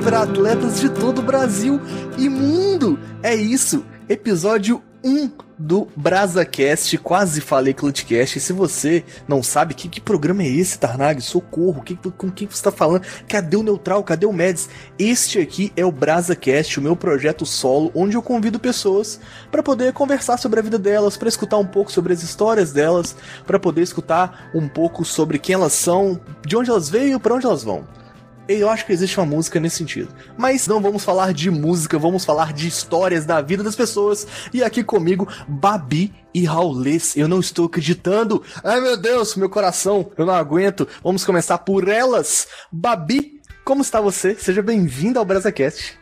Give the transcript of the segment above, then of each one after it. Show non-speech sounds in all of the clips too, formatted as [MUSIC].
virar atletas de todo o Brasil e mundo. É isso, episódio 1 do BrasaCast, quase falei Clutcast. E se você não sabe que, que programa é esse, Tarnag, socorro, que, com quem você está falando? Cadê o Neutral? Cadê o Meds? Este aqui é o BrasaCast, o meu projeto solo, onde eu convido pessoas para poder conversar sobre a vida delas, para escutar um pouco sobre as histórias delas, para poder escutar um pouco sobre quem elas são, de onde elas veio, para onde elas vão. Eu acho que existe uma música nesse sentido. Mas não vamos falar de música, vamos falar de histórias da vida das pessoas. E aqui comigo, Babi e Raulês. Eu não estou acreditando. Ai meu Deus, meu coração, eu não aguento. Vamos começar por elas. Babi, como está você? Seja bem-vinda ao BrasaCast.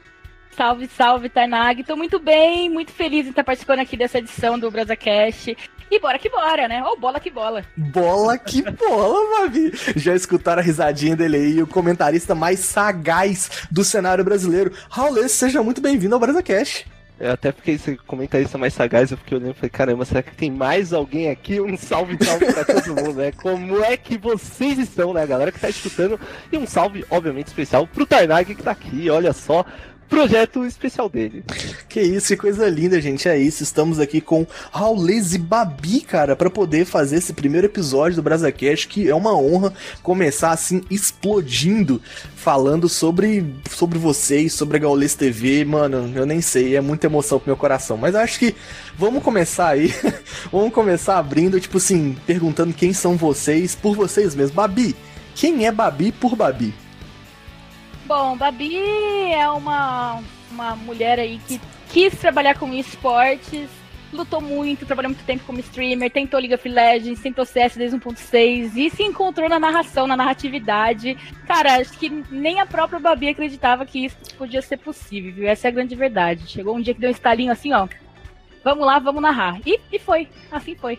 Salve, salve, Tainag. Tô muito bem, muito feliz em estar participando aqui dessa edição do BrasaCast. E bora que bora, né? Ou bola que bola. Bola que bola, Babi. Já escutaram a risadinha dele aí, o comentarista mais sagaz do cenário brasileiro. Raul, seja muito bem-vindo ao BrasaCast. Eu até fiquei esse comentarista mais sagaz, eu fiquei olhando e falei, caramba, será que tem mais alguém aqui? Um salve, salve pra todo mundo, né? Como é que vocês estão, né, galera que tá escutando? E um salve, obviamente, especial pro Tarnag que tá aqui, olha só projeto especial dele. Que isso, que coisa linda, gente. É isso. Estamos aqui com Raulês e Babi, cara, para poder fazer esse primeiro episódio do BrasaCast, que é uma honra começar assim, explodindo, falando sobre, sobre vocês, sobre a Gaulês TV. Mano, eu nem sei, é muita emoção pro meu coração. Mas acho que vamos começar aí. [LAUGHS] vamos começar abrindo, tipo assim, perguntando quem são vocês por vocês mesmos. Babi, quem é Babi por Babi? Bom, Babi é uma, uma mulher aí que quis trabalhar com esportes, lutou muito, trabalhou muito tempo como streamer, tentou League of Legends, tentou CS desde 1.6 e se encontrou na narração, na narratividade. Cara, acho que nem a própria Babi acreditava que isso podia ser possível, viu? Essa é a grande verdade. Chegou um dia que deu um estalinho assim, ó vamos lá, vamos narrar. E, e foi, assim foi.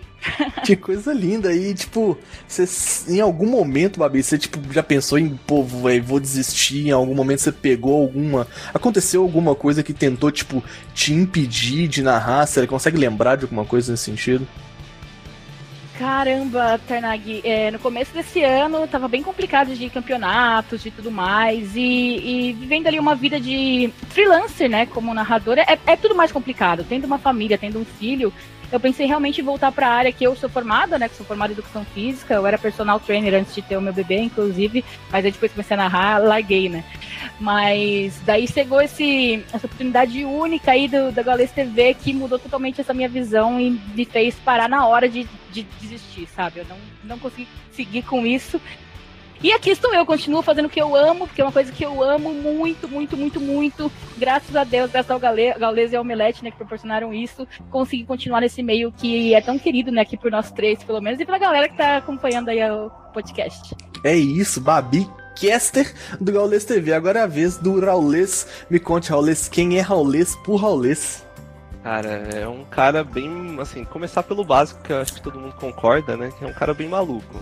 que coisa linda. E, tipo, você, em algum momento, Babi, você, tipo, já pensou em, pô, véio, vou desistir? Em algum momento você pegou alguma. Aconteceu alguma coisa que tentou, tipo, te impedir de narrar? Você consegue lembrar de alguma coisa nesse sentido? Caramba, Tarnag, é, no começo desse ano tava bem complicado de campeonatos e tudo mais, e, e, vivendo ali uma vida de freelancer, né, como narradora, é, é tudo mais complicado. Tendo uma família, tendo um filho, eu pensei realmente em voltar para a área que eu sou formada, né? Que sou formada em educação física. Eu era personal trainer antes de ter o meu bebê, inclusive. Mas aí depois comecei a narrar, larguei, né? Mas daí chegou esse, essa oportunidade única aí do, da Gaules TV que mudou totalmente essa minha visão e me fez parar na hora de, de desistir, sabe? Eu não, não consegui seguir com isso. E aqui estou eu, continuo fazendo o que eu amo, porque é uma coisa que eu amo muito, muito, muito, muito. Graças a Deus, graças ao Gaules e ao Omelete, né, que proporcionaram isso, consegui continuar nesse meio que é tão querido, né, aqui por nós três, pelo menos, e pela galera que tá acompanhando aí o podcast. É isso, Babi caster do Gaules TV. Agora é a vez do Raulês. Me conte, Raulês, quem é Raulês por Raulês? Cara, é um cara bem, assim, começar pelo básico, que eu acho que todo mundo concorda, né? Que é um cara bem maluco.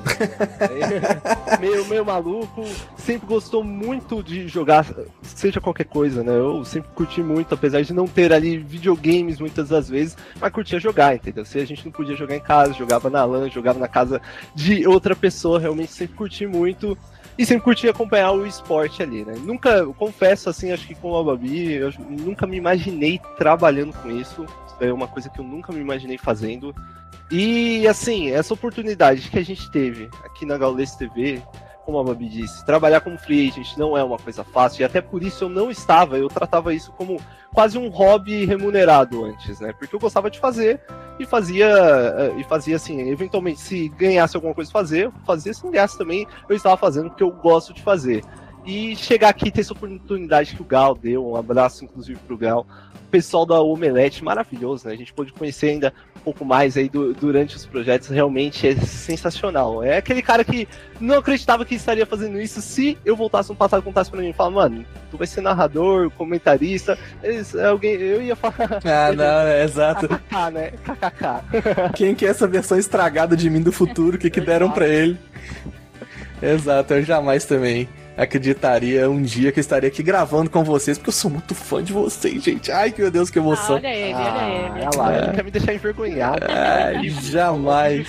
é, [LAUGHS] meio, meio maluco, sempre gostou muito de jogar, seja qualquer coisa, né? Eu sempre curti muito, apesar de não ter ali videogames muitas das vezes, mas curtia jogar, entendeu? Se a gente não podia jogar em casa, jogava na LAN, jogava na casa de outra pessoa, realmente sempre curti muito e sempre curti acompanhar o esporte ali, né? Nunca, confesso assim, acho que com a Babi, eu nunca me imaginei trabalhando com isso. É uma coisa que eu nunca me imaginei fazendo. E assim, essa oportunidade que a gente teve aqui na Gaules TV, como a Babi disse, trabalhar como free agent não é uma coisa fácil, e até por isso eu não estava, eu tratava isso como quase um hobby remunerado antes, né? Porque eu gostava de fazer e fazia, eh, e fazia assim, eventualmente, se ganhasse alguma coisa fazer, fazia, se não ganhasse também, eu estava fazendo porque eu gosto de fazer. E chegar aqui e ter essa oportunidade que o Gal deu, um abraço inclusive pro Gal, o pessoal da Omelete, maravilhoso, né? A gente pôde conhecer ainda um pouco mais aí do, durante os projetos, realmente é sensacional. É aquele cara que não acreditava que estaria fazendo isso se eu voltasse no passado e contasse pra mim e falar, mano, tu vai ser narrador, comentarista, alguém, eu ia falar. [LAUGHS] Ah, não, é exato. KKK, né? KKK. [LAUGHS] Quem que é essa versão estragada de mim do futuro? O que, que [LAUGHS] deram para ele? Exato, eu jamais também. Acreditaria um dia que eu estaria aqui gravando com vocês, porque eu sou muito fã de vocês, gente. Ai, meu Deus, que emoção. Ah, olha ele, olha ele. Olha lá, é. quer me deixar envergonhado. Ai, jamais.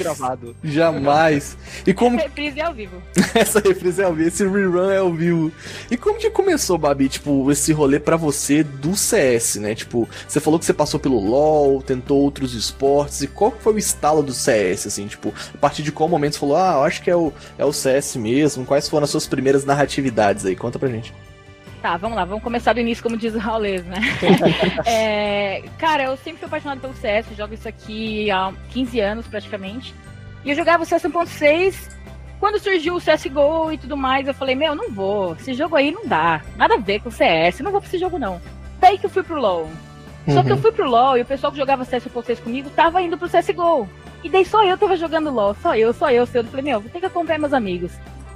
Jamais. E como... Essa reprise é ao vivo. [LAUGHS] Essa reprise é ao vivo, esse rerun é ao vivo. E como que começou, Babi, tipo, esse rolê para você do CS, né? Tipo, você falou que você passou pelo LoL, tentou outros esportes, e qual foi o estalo do CS, assim, tipo, a partir de qual momento você falou, ah, eu acho que é o, é o CS mesmo, quais foram as suas primeiras narratividades aí? Conta pra gente. Tá, vamos lá, vamos começar do início, como diz o Raulês, né? [LAUGHS] é, cara, eu sempre fui apaixonado pelo CS, jogo isso aqui há 15 anos praticamente. E eu jogava o CS 1.6. Quando surgiu o CSGO e tudo mais, eu falei, meu, não vou. Esse jogo aí não dá. Nada a ver com o CS, não vou pra esse jogo, não. Daí que eu fui pro LoL. Só que eu uhum. fui pro LoL e o pessoal que jogava CS 1.6 comigo tava indo pro CSGO. E daí só eu tava jogando LoL, só eu, só eu, só eu. falei, meu, vou ter que acompanhar meus amigos.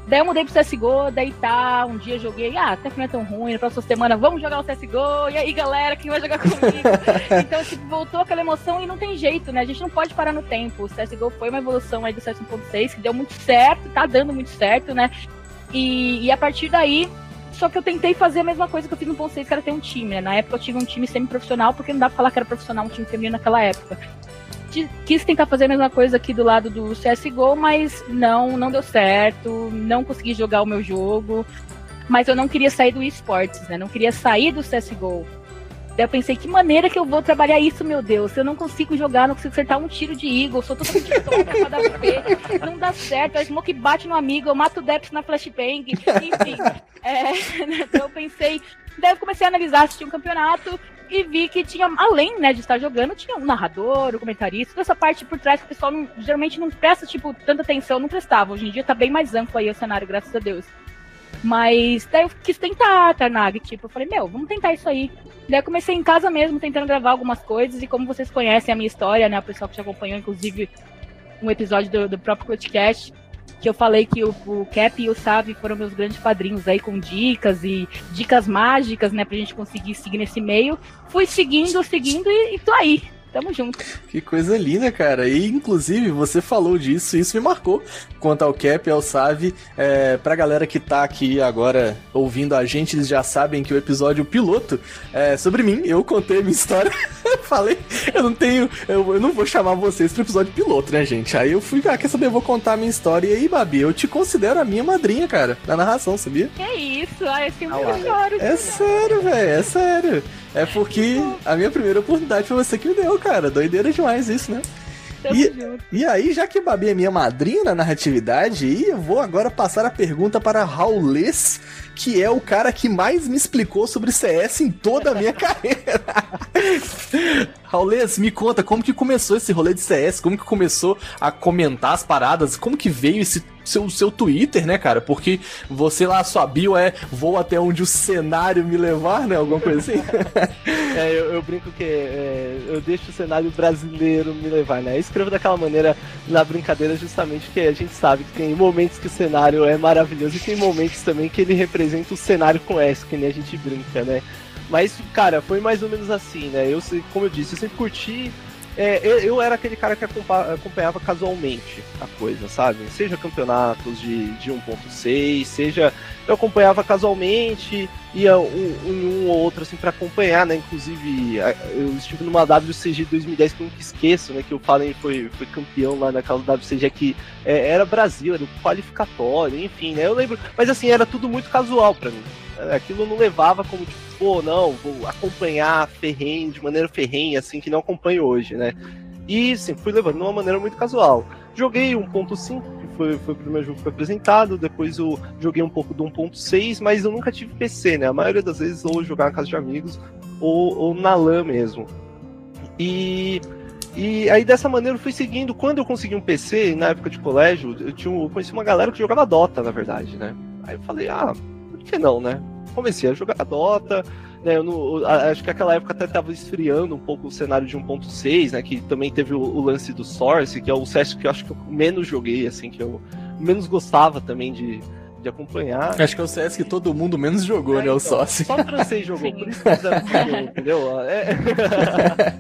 Daí eu mudei pro CSGO, daí tá, um dia joguei, ah, até que não é tão ruim, na próxima semana vamos jogar o CSGO, e aí galera, quem vai jogar comigo? [LAUGHS] então, tipo, voltou aquela emoção e não tem jeito, né? A gente não pode parar no tempo. O CSGO foi uma evolução aí do CS 1.6, que deu muito certo, tá dando muito certo, né? E, e a partir daí, só que eu tentei fazer a mesma coisa que eu fiz no 1.6, que era ter um time, né? Na época eu tive um time semi-profissional, porque não dá pra falar que era profissional um time feminino naquela época quis tentar fazer a mesma coisa aqui do lado do CSGO, mas não, não deu certo, não consegui jogar o meu jogo. Mas eu não queria sair do esportes, né? Não queria sair do CSGO. Daí eu pensei, que maneira que eu vou trabalhar isso, meu Deus? Eu não consigo jogar, não consigo acertar um tiro de Eagle, sou totalmente [LAUGHS] tonta VP, não dá certo, a Smoke bate no amigo, eu mato o Deps na flashbang, enfim. [LAUGHS] É, [LAUGHS] então eu pensei, daí eu comecei a analisar, assistir um campeonato, e vi que tinha, além né, de estar jogando, tinha um narrador, um comentarista, toda essa parte por trás que o pessoal não, geralmente não presta, tipo, tanta atenção, não prestava. Hoje em dia tá bem mais amplo aí o cenário, graças a Deus. Mas daí eu quis tentar, Tarnag, tipo, eu falei, meu, vamos tentar isso aí. Daí eu comecei em casa mesmo, tentando gravar algumas coisas, e como vocês conhecem a minha história, né, o pessoal que já acompanhou, inclusive, um episódio do, do próprio podcast, que eu falei que o, o Cap e o Savi foram meus grandes padrinhos aí com dicas e dicas mágicas, né, pra gente conseguir seguir nesse meio. Fui seguindo, seguindo e, e tô aí. Tamo junto. Que coisa linda, cara. E inclusive você falou disso, isso me marcou quanto ao Cap e ao Save. É, pra galera que tá aqui agora ouvindo a gente, eles já sabem que o episódio piloto é sobre mim. Eu contei a minha história. [LAUGHS] Falei, eu não tenho. Eu, eu, não vou chamar vocês pro episódio piloto, né, gente? Aí eu fui, ah, quer saber? Eu vou contar a minha história. E aí, Babi, eu te considero a minha madrinha, cara, na narração, sabia? Que isso? Ai, eu sempre ah, choro. É sério, velho, é sério. É porque a minha primeira oportunidade foi você que me deu, cara. Doideira demais isso, né? E, e, aí, já que Babi é minha madrinha na narratividade, eu vou agora passar a pergunta para Raulês, que é o cara que mais me explicou sobre CS em toda a minha [LAUGHS] carreira. Raulês, me conta como que começou esse rolê de CS, como que começou a comentar as paradas, como que veio esse seu, seu Twitter, né, cara? Porque você lá, sua bio é vou até onde o cenário me levar, né? Alguma coisa assim. [LAUGHS] é, eu, eu, brinco que é, eu deixo o cenário brasileiro me levar, né? Eu escrevo daquela maneira na brincadeira justamente porque a gente sabe que tem momentos que o cenário é maravilhoso e tem momentos também que ele representa o cenário com S, que nem a gente brinca, né? Mas, cara, foi mais ou menos assim, né? Eu, como eu disse, eu sempre curti é, eu, eu, era aquele cara que acompanhava casualmente a coisa, sabe? Seja campeonatos de, de 1.6, seja. Eu acompanhava casualmente, ia um, um, ou outro assim para acompanhar, né? Inclusive, eu estive numa WCG 2010 que eu nunca esqueço, né? Que o Fallen foi, foi campeão lá naquela WCG que é, era Brasil, era o qualificatório, enfim, né? Eu lembro. Mas assim, era tudo muito casual para mim. Aquilo não levava como tipo, pô, não, vou acompanhar ferrenho, de maneira ferrenha, assim, que não acompanho hoje, né? E sim, fui levando de uma maneira muito casual. Joguei 1.5, que foi, foi o primeiro jogo que foi apresentado, depois eu joguei um pouco do 1.6, mas eu nunca tive PC, né? A maioria das vezes ou jogar na casa de amigos ou, ou na LAN mesmo. E, e aí dessa maneira eu fui seguindo. Quando eu consegui um PC, na época de colégio, eu, tinha, eu conheci uma galera que jogava Dota, na verdade, né? Aí eu falei, ah, por que não, né? comecei a jogar Dota, né, eu não, acho que aquela época até estava esfriando um pouco o cenário de 1.6, né, que também teve o, o, lance do Source, que é o CS que eu acho que eu menos joguei, assim, que eu menos gostava também de, de acompanhar. Acho que é o CS que todo mundo menos jogou, é, né? Então, o Source. Só o francês jogou, por isso que fizeram [LAUGHS] entendeu? É...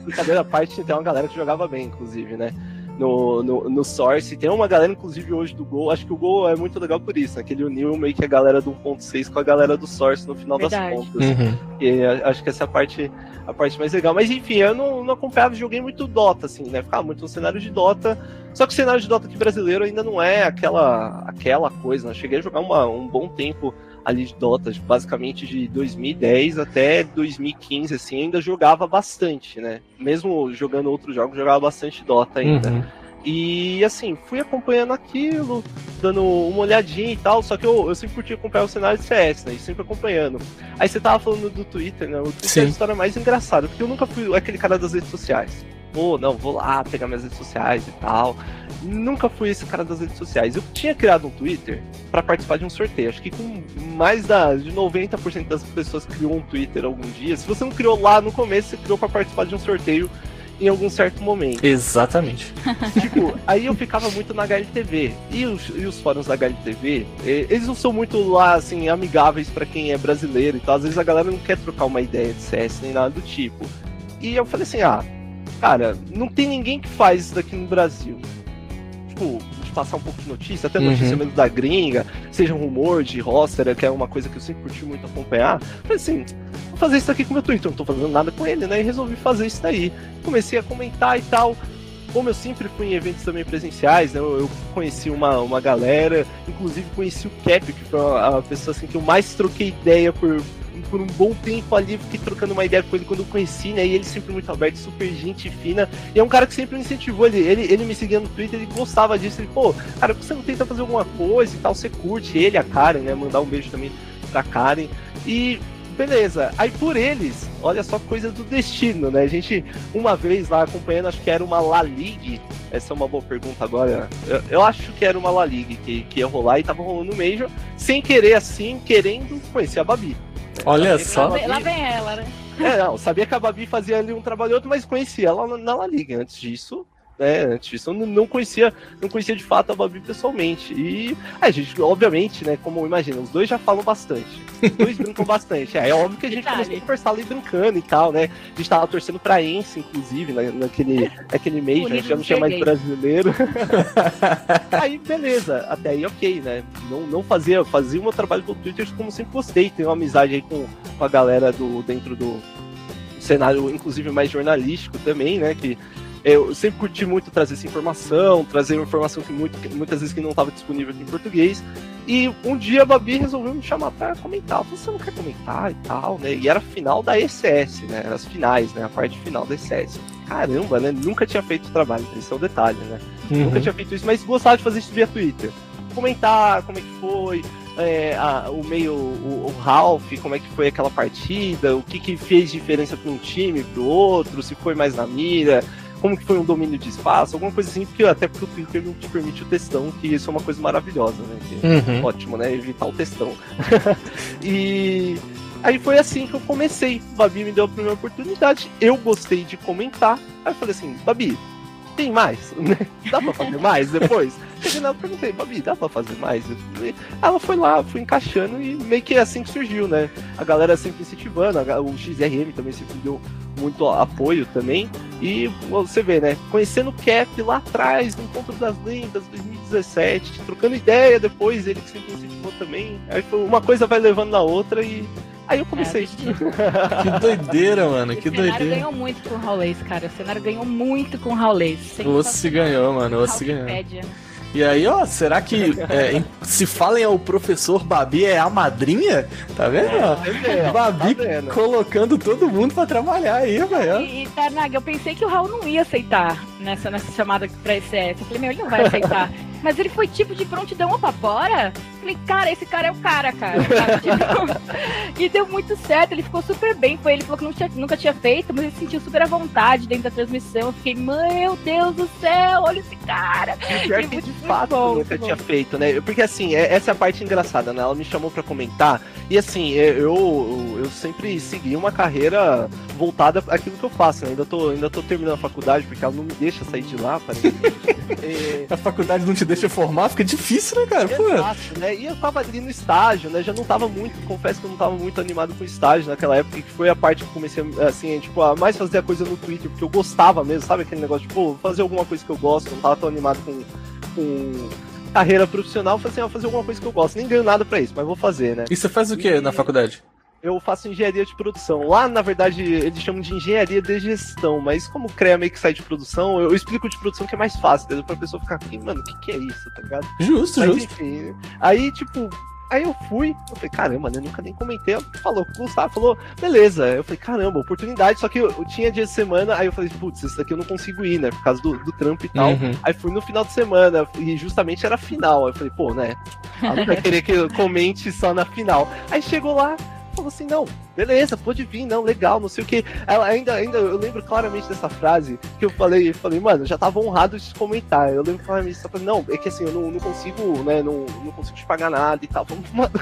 Brincadeira à parte, tem uma galera que jogava bem, inclusive, né? No, no, no Source. Tem uma galera, inclusive, hoje do Gol. Acho que o Gol é muito legal por isso, né? Que ele uniu meio que a galera do 1.6 com a galera do Source no final Verdade. das contas. Uhum. E acho que essa é a parte, a parte mais legal. Mas enfim, eu não, não acompanhava, joguei muito Dota, assim, né? Ficava muito no cenário de Dota. Só que o cenário de Dota aqui brasileiro ainda não é aquela, aquela coisa, né? Cheguei a jogar uma, um bom tempo ali de Dota, basicamente de 2010 até 2015, assim, ainda jogava bastante, né? Mesmo jogando outros jogos, jogava bastante Dota ainda. Uhum. E assim, fui acompanhando aquilo, dando uma olhadinha e tal, só que eu, eu sempre curti acompanhar o cenário de CS, né? E sempre acompanhando. Aí você tava falando do Twitter, né? O Twitter Sim. é a história mais engraçada, porque eu nunca fui aquele cara das redes sociais. Pô, não, vou lá pegar minhas redes sociais e tal nunca fui esse cara das redes sociais. Eu tinha criado um Twitter para participar de um sorteio. Acho que com mais da, de 90% das pessoas criou um Twitter algum dia. Se você não criou lá no começo, você criou para participar de um sorteio em algum certo momento. Exatamente. [LAUGHS] tipo, aí eu ficava muito na HLTV. E os, e os fóruns da HLTV, eles não são muito lá, assim, amigáveis para quem é brasileiro e tal. Às vezes a galera não quer trocar uma ideia de CS nem nada do tipo. E eu falei assim, ah, cara, não tem ninguém que faz isso daqui no Brasil tipo, de passar um pouco de notícia, até notícia uhum. mesmo da gringa, seja um rumor de roster, que é uma coisa que eu sempre curti muito acompanhar. Falei assim, vou fazer isso aqui com o meu Twitter, não tô fazendo nada com ele, né? E resolvi fazer isso daí. Comecei a comentar e tal. Como eu sempre fui em eventos também presenciais, né, eu, conheci uma, uma galera, inclusive conheci o Cap, que foi a pessoa assim, que eu mais troquei ideia por, por um bom tempo ali, fiquei trocando uma ideia com ele quando eu conheci, né? E ele sempre muito aberto, super gente fina. E é um cara que sempre me incentivou. Ele, ele, ele me seguia no Twitter, ele gostava disso. Ele, pô, cara, você não tenta fazer alguma coisa e tal, você curte ele, a Karen, né? Mandar um beijo também pra Karen. E beleza. Aí por eles, olha só coisa do destino, né? A gente, uma vez lá acompanhando, acho que era uma La Liga. Essa é uma boa pergunta agora. Eu, eu acho que era uma La Liga que, que ia rolar e tava rolando no Major, sem querer assim, querendo conhecer a Babi. Olha só. Lá, lá vem ela, né? É, não, sabia que a Babi fazia ali um trabalho outro, mas conhecia ela na La Liga. Antes disso, né? Antes disso, eu não conhecia, não conhecia de fato a Babi pessoalmente. E a gente, obviamente, né? Como imagina, os dois já falam bastante. Os dois [LAUGHS] brincam bastante. É, é óbvio que a gente começou a conversar ali brincando e tal, né? A gente tava torcendo pra Ence, inclusive, na, naquele, [LAUGHS] naquele mês, né? Já não tinha mais brasileiro. [LAUGHS] aí, beleza. Até aí, ok, né? Não, não fazia, fazia o meu trabalho do Twitter como sempre gostei. Tenho uma amizade aí com, com a galera do dentro do cenário, inclusive mais jornalístico também, né? Que eu sempre curti muito trazer essa informação, trazer uma informação que muito, muitas vezes que não estava disponível aqui em português. E um dia a Babi resolveu me chamar para comentar. Você não quer comentar e tal, né? E era final da ECS, né? Era as finais, né? A parte final da ECS. Caramba, né? Nunca tinha feito trabalho, esse é o detalhe, né? Uhum. Nunca tinha feito isso, mas gostava de fazer isso via Twitter. Comentar como é que foi, é, a, o meio, o, o, Ralph, como é que foi aquela partida, o que, que fez diferença para um time, para o outro, se foi mais na mira, como que foi um domínio de espaço, alguma coisa assim, porque até porque o Twitter não te permite o textão, que isso é uma coisa maravilhosa, né? Uhum. Ótimo, né? Evitar o textão. [LAUGHS] e aí foi assim que eu comecei. Babi me deu a primeira oportunidade, eu gostei de comentar. Aí eu falei assim, Babi, tem mais? Dá pra fazer mais depois? [LAUGHS] Cheguei lá, perguntei, Babi, dá pra fazer mais? Ela foi lá, fui encaixando e meio que é assim que surgiu, né? A galera sempre incentivando, o XRM também sempre deu muito apoio também. E você vê, né? Conhecendo o Cap lá atrás, no Encontro das Lendas, 2017, trocando ideia depois, ele que sempre incentivou também. Aí foi, uma coisa vai levando na outra e Aí eu comecei. É, [LAUGHS] que doideira, mano. Que doideira. O cenário ganhou muito com o Raulês, cara. O cenário ganhou muito com o Raulês. O se ganhou, mano. O se ganhou. E aí, ó, será que é, se falem ao professor Babi é a madrinha? Tá vendo? É, [LAUGHS] Babi tá vendo. colocando todo mundo pra trabalhar aí, velho. E, e Tarnag, eu pensei que o Raul não ia aceitar nessa, nessa chamada pra ECS. Eu falei, meu, ele não vai aceitar. [LAUGHS] Mas ele foi tipo de prontidão opa, bora? Falei, cara, esse cara é o cara, cara. [LAUGHS] Tipo, e deu muito certo, ele ficou super bem. Foi ele falou que tinha, nunca tinha feito, mas ele sentiu super à vontade dentro da transmissão. Eu fiquei, meu Deus do céu, olha esse cara. E pior que de fato bom, nunca tinha feito, né? Porque assim, é, essa é a parte engraçada, né? Ela me chamou para comentar. E assim, é, eu, eu sempre segui uma carreira voltada àquilo que eu faço. Né? Ainda, tô, ainda tô terminando a faculdade, porque ela não me deixa sair de lá, [LAUGHS] aparentemente. [LAUGHS] é... A faculdade não te deixa formar, fica difícil, né, cara? Exato, né? E eu tava ali no estágio, né? Já não tava muito, confesso que eu não tava muito animado com o estágio naquela época, que foi a parte que eu comecei, assim, tipo, a mais fazer a coisa no Twitter, porque eu gostava mesmo, sabe? Aquele negócio, tipo, fazer alguma coisa que eu gosto, não tava tão animado com, com carreira profissional, eu falei assim, ah, fazer alguma coisa que eu gosto. Nem ganho nada pra isso, mas vou fazer, né? E você faz o que e... na faculdade? Eu faço engenharia de produção. Lá, na verdade, eles chamam de engenharia de gestão, mas como CREA meio que sai de produção, eu, explico de produção que é mais fácil, entendeu? Pra pessoa ficar mano, o que, que é isso, tá ligado? Justo, mas, justo. Enfim, aí, tipo, Aí eu fui, eu falei, caramba, eu nunca nem comentei. Falou, o Gustavo falou, beleza. Eu falei, caramba, oportunidade. Só que eu, eu, tinha dia de semana, aí eu falei, putz, esse daqui eu não consigo ir, né? Por causa do, do trampo e tal. Uhum. Aí fui no final de semana, e justamente era final. Aí eu falei, pô, né? Ela não vai querer que eu comente só na final. Aí chegou lá, falou assim, não, beleza, pode vir, não, legal, não sei o que. Ela ainda, ainda, eu lembro claramente dessa frase que eu falei, falei, mano, já tava honrado de comentar. Eu lembro claramente não, é que assim, eu não, não consigo, né, não, não consigo te pagar nada e tal. [LAUGHS] Mano,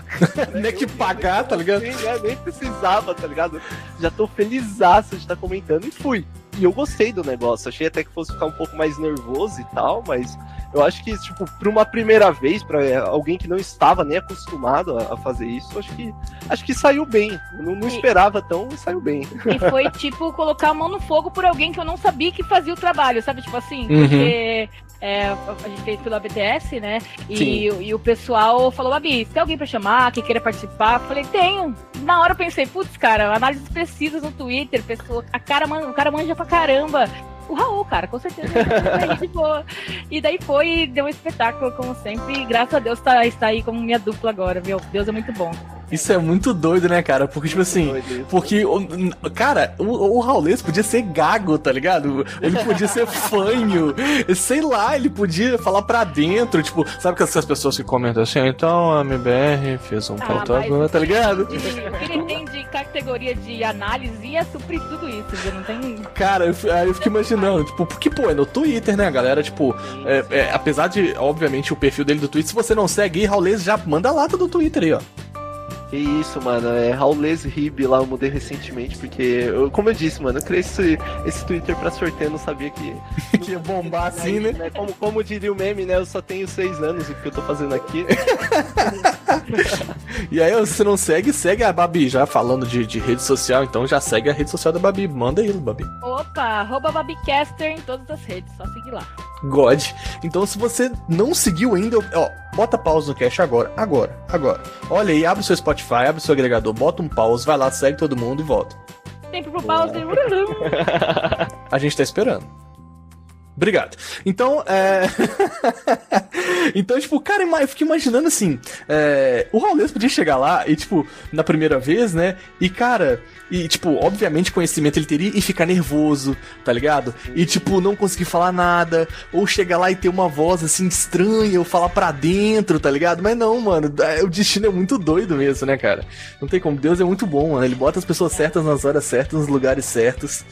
nem que pagar, tá ligado? Nem, né, nem precisava, tá ligado? Já tô felizaço de estar tá comentando e fui. E eu gostei do negócio, achei até que fosse ficar um pouco mais nervoso e tal, mas eu acho que, tipo, pra uma primeira vez, para é, alguém que não estava nem acostumado a, fazer isso, acho que acho que saiu bem. Não, não esperava tão, saiu bem. E foi, tipo, colocar a mão no fogo por alguém que eu não sabia que fazia o trabalho, sabe? Tipo assim, uhum. porque é, a gente fez pela BTS, né? E, e, o pessoal falou, Babi, tem alguém pra chamar, que queira participar? Eu falei, tenho. Na hora eu pensei, putz, cara, análises precisas no Twitter, pessoa, a cara, o cara manja pra caramba o Raul, cara, com certeza. [LAUGHS] de boa. E daí foi e deu um espetáculo, como sempre. E graças a Deus tá, está aí como minha dupla agora, meu Deus é muito bom. Isso é muito doido, né, cara? Porque, tipo assim, porque, cara, o, o Raulês podia ser gago, tá ligado? Ele podia ser fanho, sei lá, ele podia falar pra dentro, tipo, sabe que essas pessoas que comentam assim, então a MBR fez um ah, pauta tá ligado? O que ele tem de categoria de análise ia suprir tudo isso, viu? Não tem. Cara, eu, eu fico imaginando, tipo, porque, pô, é no Twitter, né, galera? Tipo, é, é, apesar de, obviamente, o perfil dele do Twitter, se você não segue Raulês já manda a lata do Twitter aí, ó. Que isso, mano. É Raulês Rib lá, eu mudei recentemente, porque, eu, como eu disse, mano, eu criei esse, esse Twitter pra sorteio, não sabia que. [LAUGHS] que ia bombar assim, né? né? Como, como diria o meme, né? Eu só tenho seis anos, o que eu tô fazendo aqui. [LAUGHS] e aí, você não segue, segue a Babi. Já falando de, de rede social, então já segue a rede social da Babi. Manda aí, Babi. Opa, arroba Babicaster em todas as redes, só seguir lá. God. Então, se você não seguiu ainda, ó, bota pausa no cache agora, agora, agora. Olha aí, abre o seu Spotify, abre o seu agregador, bota um pause, vai lá, segue todo mundo e volta. Tempo pro pause. [LAUGHS] a gente tá esperando. Obrigado. Então, é. [LAUGHS] então, tipo, cara, eu fico imaginando assim: é... o Raulês podia chegar lá e, tipo, na primeira vez, né? E, cara, e, tipo, obviamente conhecimento ele teria e ficar nervoso, tá ligado? E, tipo, não conseguir falar nada, ou chegar lá e ter uma voz assim estranha, ou falar pra dentro, tá ligado? Mas não, mano, é, o destino é muito doido mesmo, né, cara? Não tem como. Deus é muito bom, mano. Ele bota as pessoas certas nas horas certas, nos lugares certos.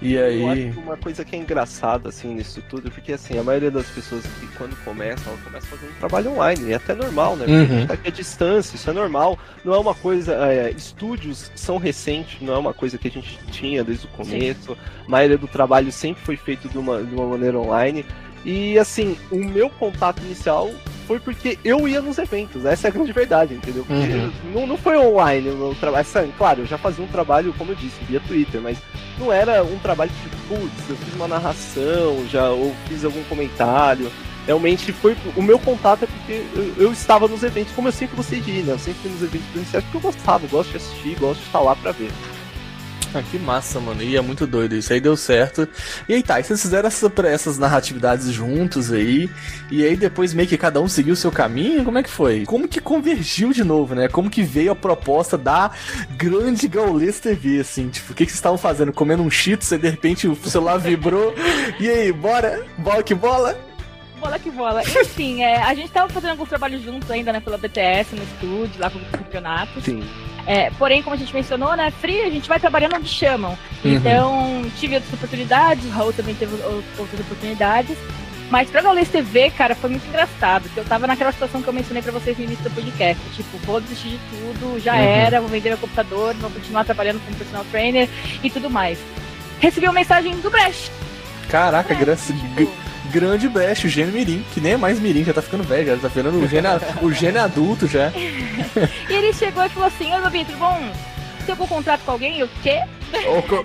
E aí. Eu acho uma coisa que é engraçada, assim, nisso tudo, porque, assim, a maioria das pessoas que, quando começam, elas começam fazendo um trabalho online, e é até normal, né? Porque uhum. a gente tá aqui à distância, isso é normal. Não é uma coisa. É, estúdios são recentes, não é uma coisa que a gente tinha desde o começo. Sim. A maioria do trabalho sempre foi feito de uma, de uma maneira online. E assim, o meu contato inicial foi porque eu ia nos eventos, essa é a grande verdade, entendeu? Porque uhum. não, não foi online o trabalho. Claro, eu já fazia um trabalho, como eu disse, via Twitter, mas não era um trabalho de, putz, eu fiz uma narração, já ou fiz algum comentário. Realmente foi. O meu contato é porque eu, eu estava nos eventos, como eu sempre gostei de ir, né? Eu sempre fui nos eventos presenciais porque eu gostava, eu gosto de assistir, gosto de estar lá pra ver. Ah, que massa, mano. E é muito doido. Isso aí deu certo. E aí tá, e vocês fizeram essa, essas narratividades juntos aí. E aí depois meio que cada um seguiu o seu caminho. Como é que foi? Como que convergiu de novo, né? Como que veio a proposta da grande Gaules TV, assim? Tipo, o que, que vocês estavam fazendo? Comendo um cheetos e de repente o celular vibrou. e aí, bora? Bola que bola? Bola que bola. Enfim, é, a gente tava fazendo alguns trabalhos juntos ainda, né, pela BTS, no estúdio, lá com o campeonato. Sim. É, porém, como a gente mencionou, né, free, a gente vai trabalhando onde chamam. Uhum. Então, tive outras oportunidades, o Raul também teve outras oportunidades. Mas pra Gaules TV, cara, foi muito engraçado. Que eu tava naquela situação que eu mencionei pra vocês no início do podcast. Tipo, vou desistir de tudo, já uhum. era, vou vender meu computador, vou continuar trabalhando como personal trainer e tudo mais. Recebi uma mensagem do Brecht. Caraca, é, graça. Tipo, Grande Brecht, o gênio Mirim, que nem é mais Mirim, já tá ficando velho, já tá virando o gênio, o gênio adulto já. [LAUGHS] e ele chegou e falou assim: Oi, meu tudo bom? Você com contrato com alguém? O quê?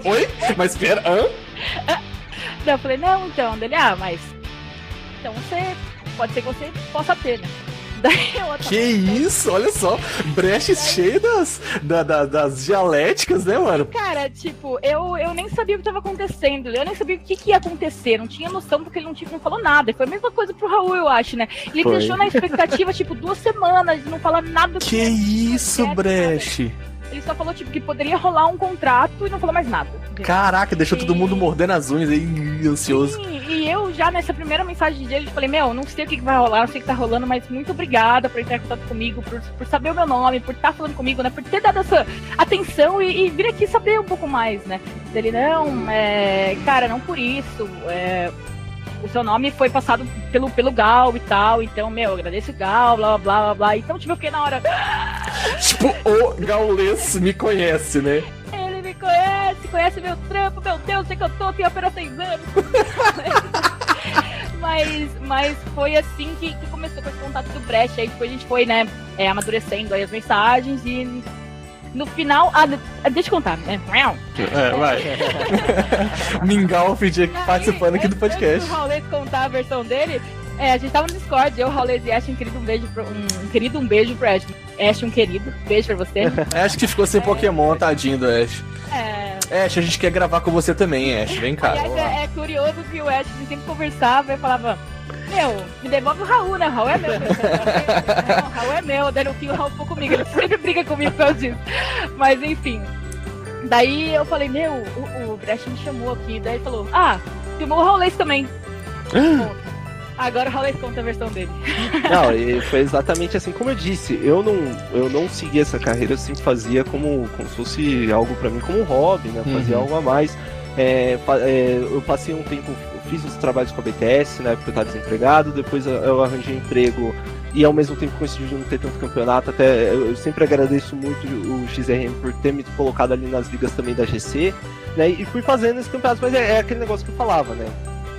Oi? Mas espera, hã? Daí eu falei: Não, então. Dele, ah, mas. Então você. Pode ser que você possa ter, né? [LAUGHS] que isso, olha só, brechas cheias das, da, da, das dialéticas, né, mano? Cara, tipo, eu, eu nem sabia o que tava acontecendo, eu nem sabia o que, que ia acontecer, não tinha noção porque ele não, tipo, não falou nada. Foi a mesma coisa pro Raul, eu acho, né? Ele Foi. deixou na expectativa, [LAUGHS] tipo, duas semanas de não falar nada. Que isso, Breche? Ele só falou, tipo, que poderia rolar um contrato e não falou mais nada. Caraca, deixou e... todo mundo mordendo as unhas aí, ansioso. Sim, e eu já nessa primeira mensagem dele, falei, meu, não sei o que, vai rolar, não sei o que tá rolando, mas muito obrigada por entrar em contato comigo, por, por saber o meu nome, por estar tá falando comigo, né? Por ter dado essa atenção e, e, vir aqui saber um pouco mais, né? Ele, não, é, cara, não por isso. É, o seu nome foi passado pelo, pelo Gal e tal, então, meu, agradeço o Gal, blá, blá, blá, blá. Então, tipo, eu fiquei na hora... [LAUGHS] tipo, o Gaules me conhece, né? Ele me conhece, conhece meu trampo, meu Deus, sei que eu tô, tenho apenas seis anos. [LAUGHS] mas, mas foi assim que, que começou com esse contato do Brecht, aí depois a gente foi, né, é, amadurecendo aí as mensagens e no final. Ah, deixa eu contar, né? É, vai. [LAUGHS] Mingau participando aqui do podcast. O Raulês contar a versão dele. É, a gente tava no Discord, eu, Raulês e Ash, um querido um beijo pro, um, um querido um beijo pro Ash. Ash, um querido, beijo pra você. [LAUGHS] Ash que ficou sem é, Pokémon, tadinho do Ash. É. Ash, a gente quer gravar com você também, Ash. Vem cá. Aliás, é, é, curioso que o Ash sempre conversava e falava, meu, me devolve o Raul, né? O Raul é meu. Né? [LAUGHS] o Raul é meu, daí no fim o Raul ficou comigo. Ele sempre briga comigo por causa disso. Mas enfim. Daí eu falei, meu, o, o Brecht me chamou aqui. Daí ele falou, ah, filmou o Raulês também. Agora o Raulês conta a versão dele. [LAUGHS] Não, e foi exatamente assim como eu disse. Eu não, eu não segui essa carreira, eu sempre fazia como, como se fosse algo para mim como um hobby, né? Fazia uhum. algo a mais. É, é, eu passei um tempo fiz os trabalhos com a BTS, na época eu estava desempregado, depois eu arranjei emprego e ao mesmo tempo coincidiu não ter tanto campeonato. Até eu sempre agradeço muito o XRM por ter me colocado ali nas ligas também da GC, né? E fui fazendo esses campeonatos, mas é, é aquele negócio que eu falava, né?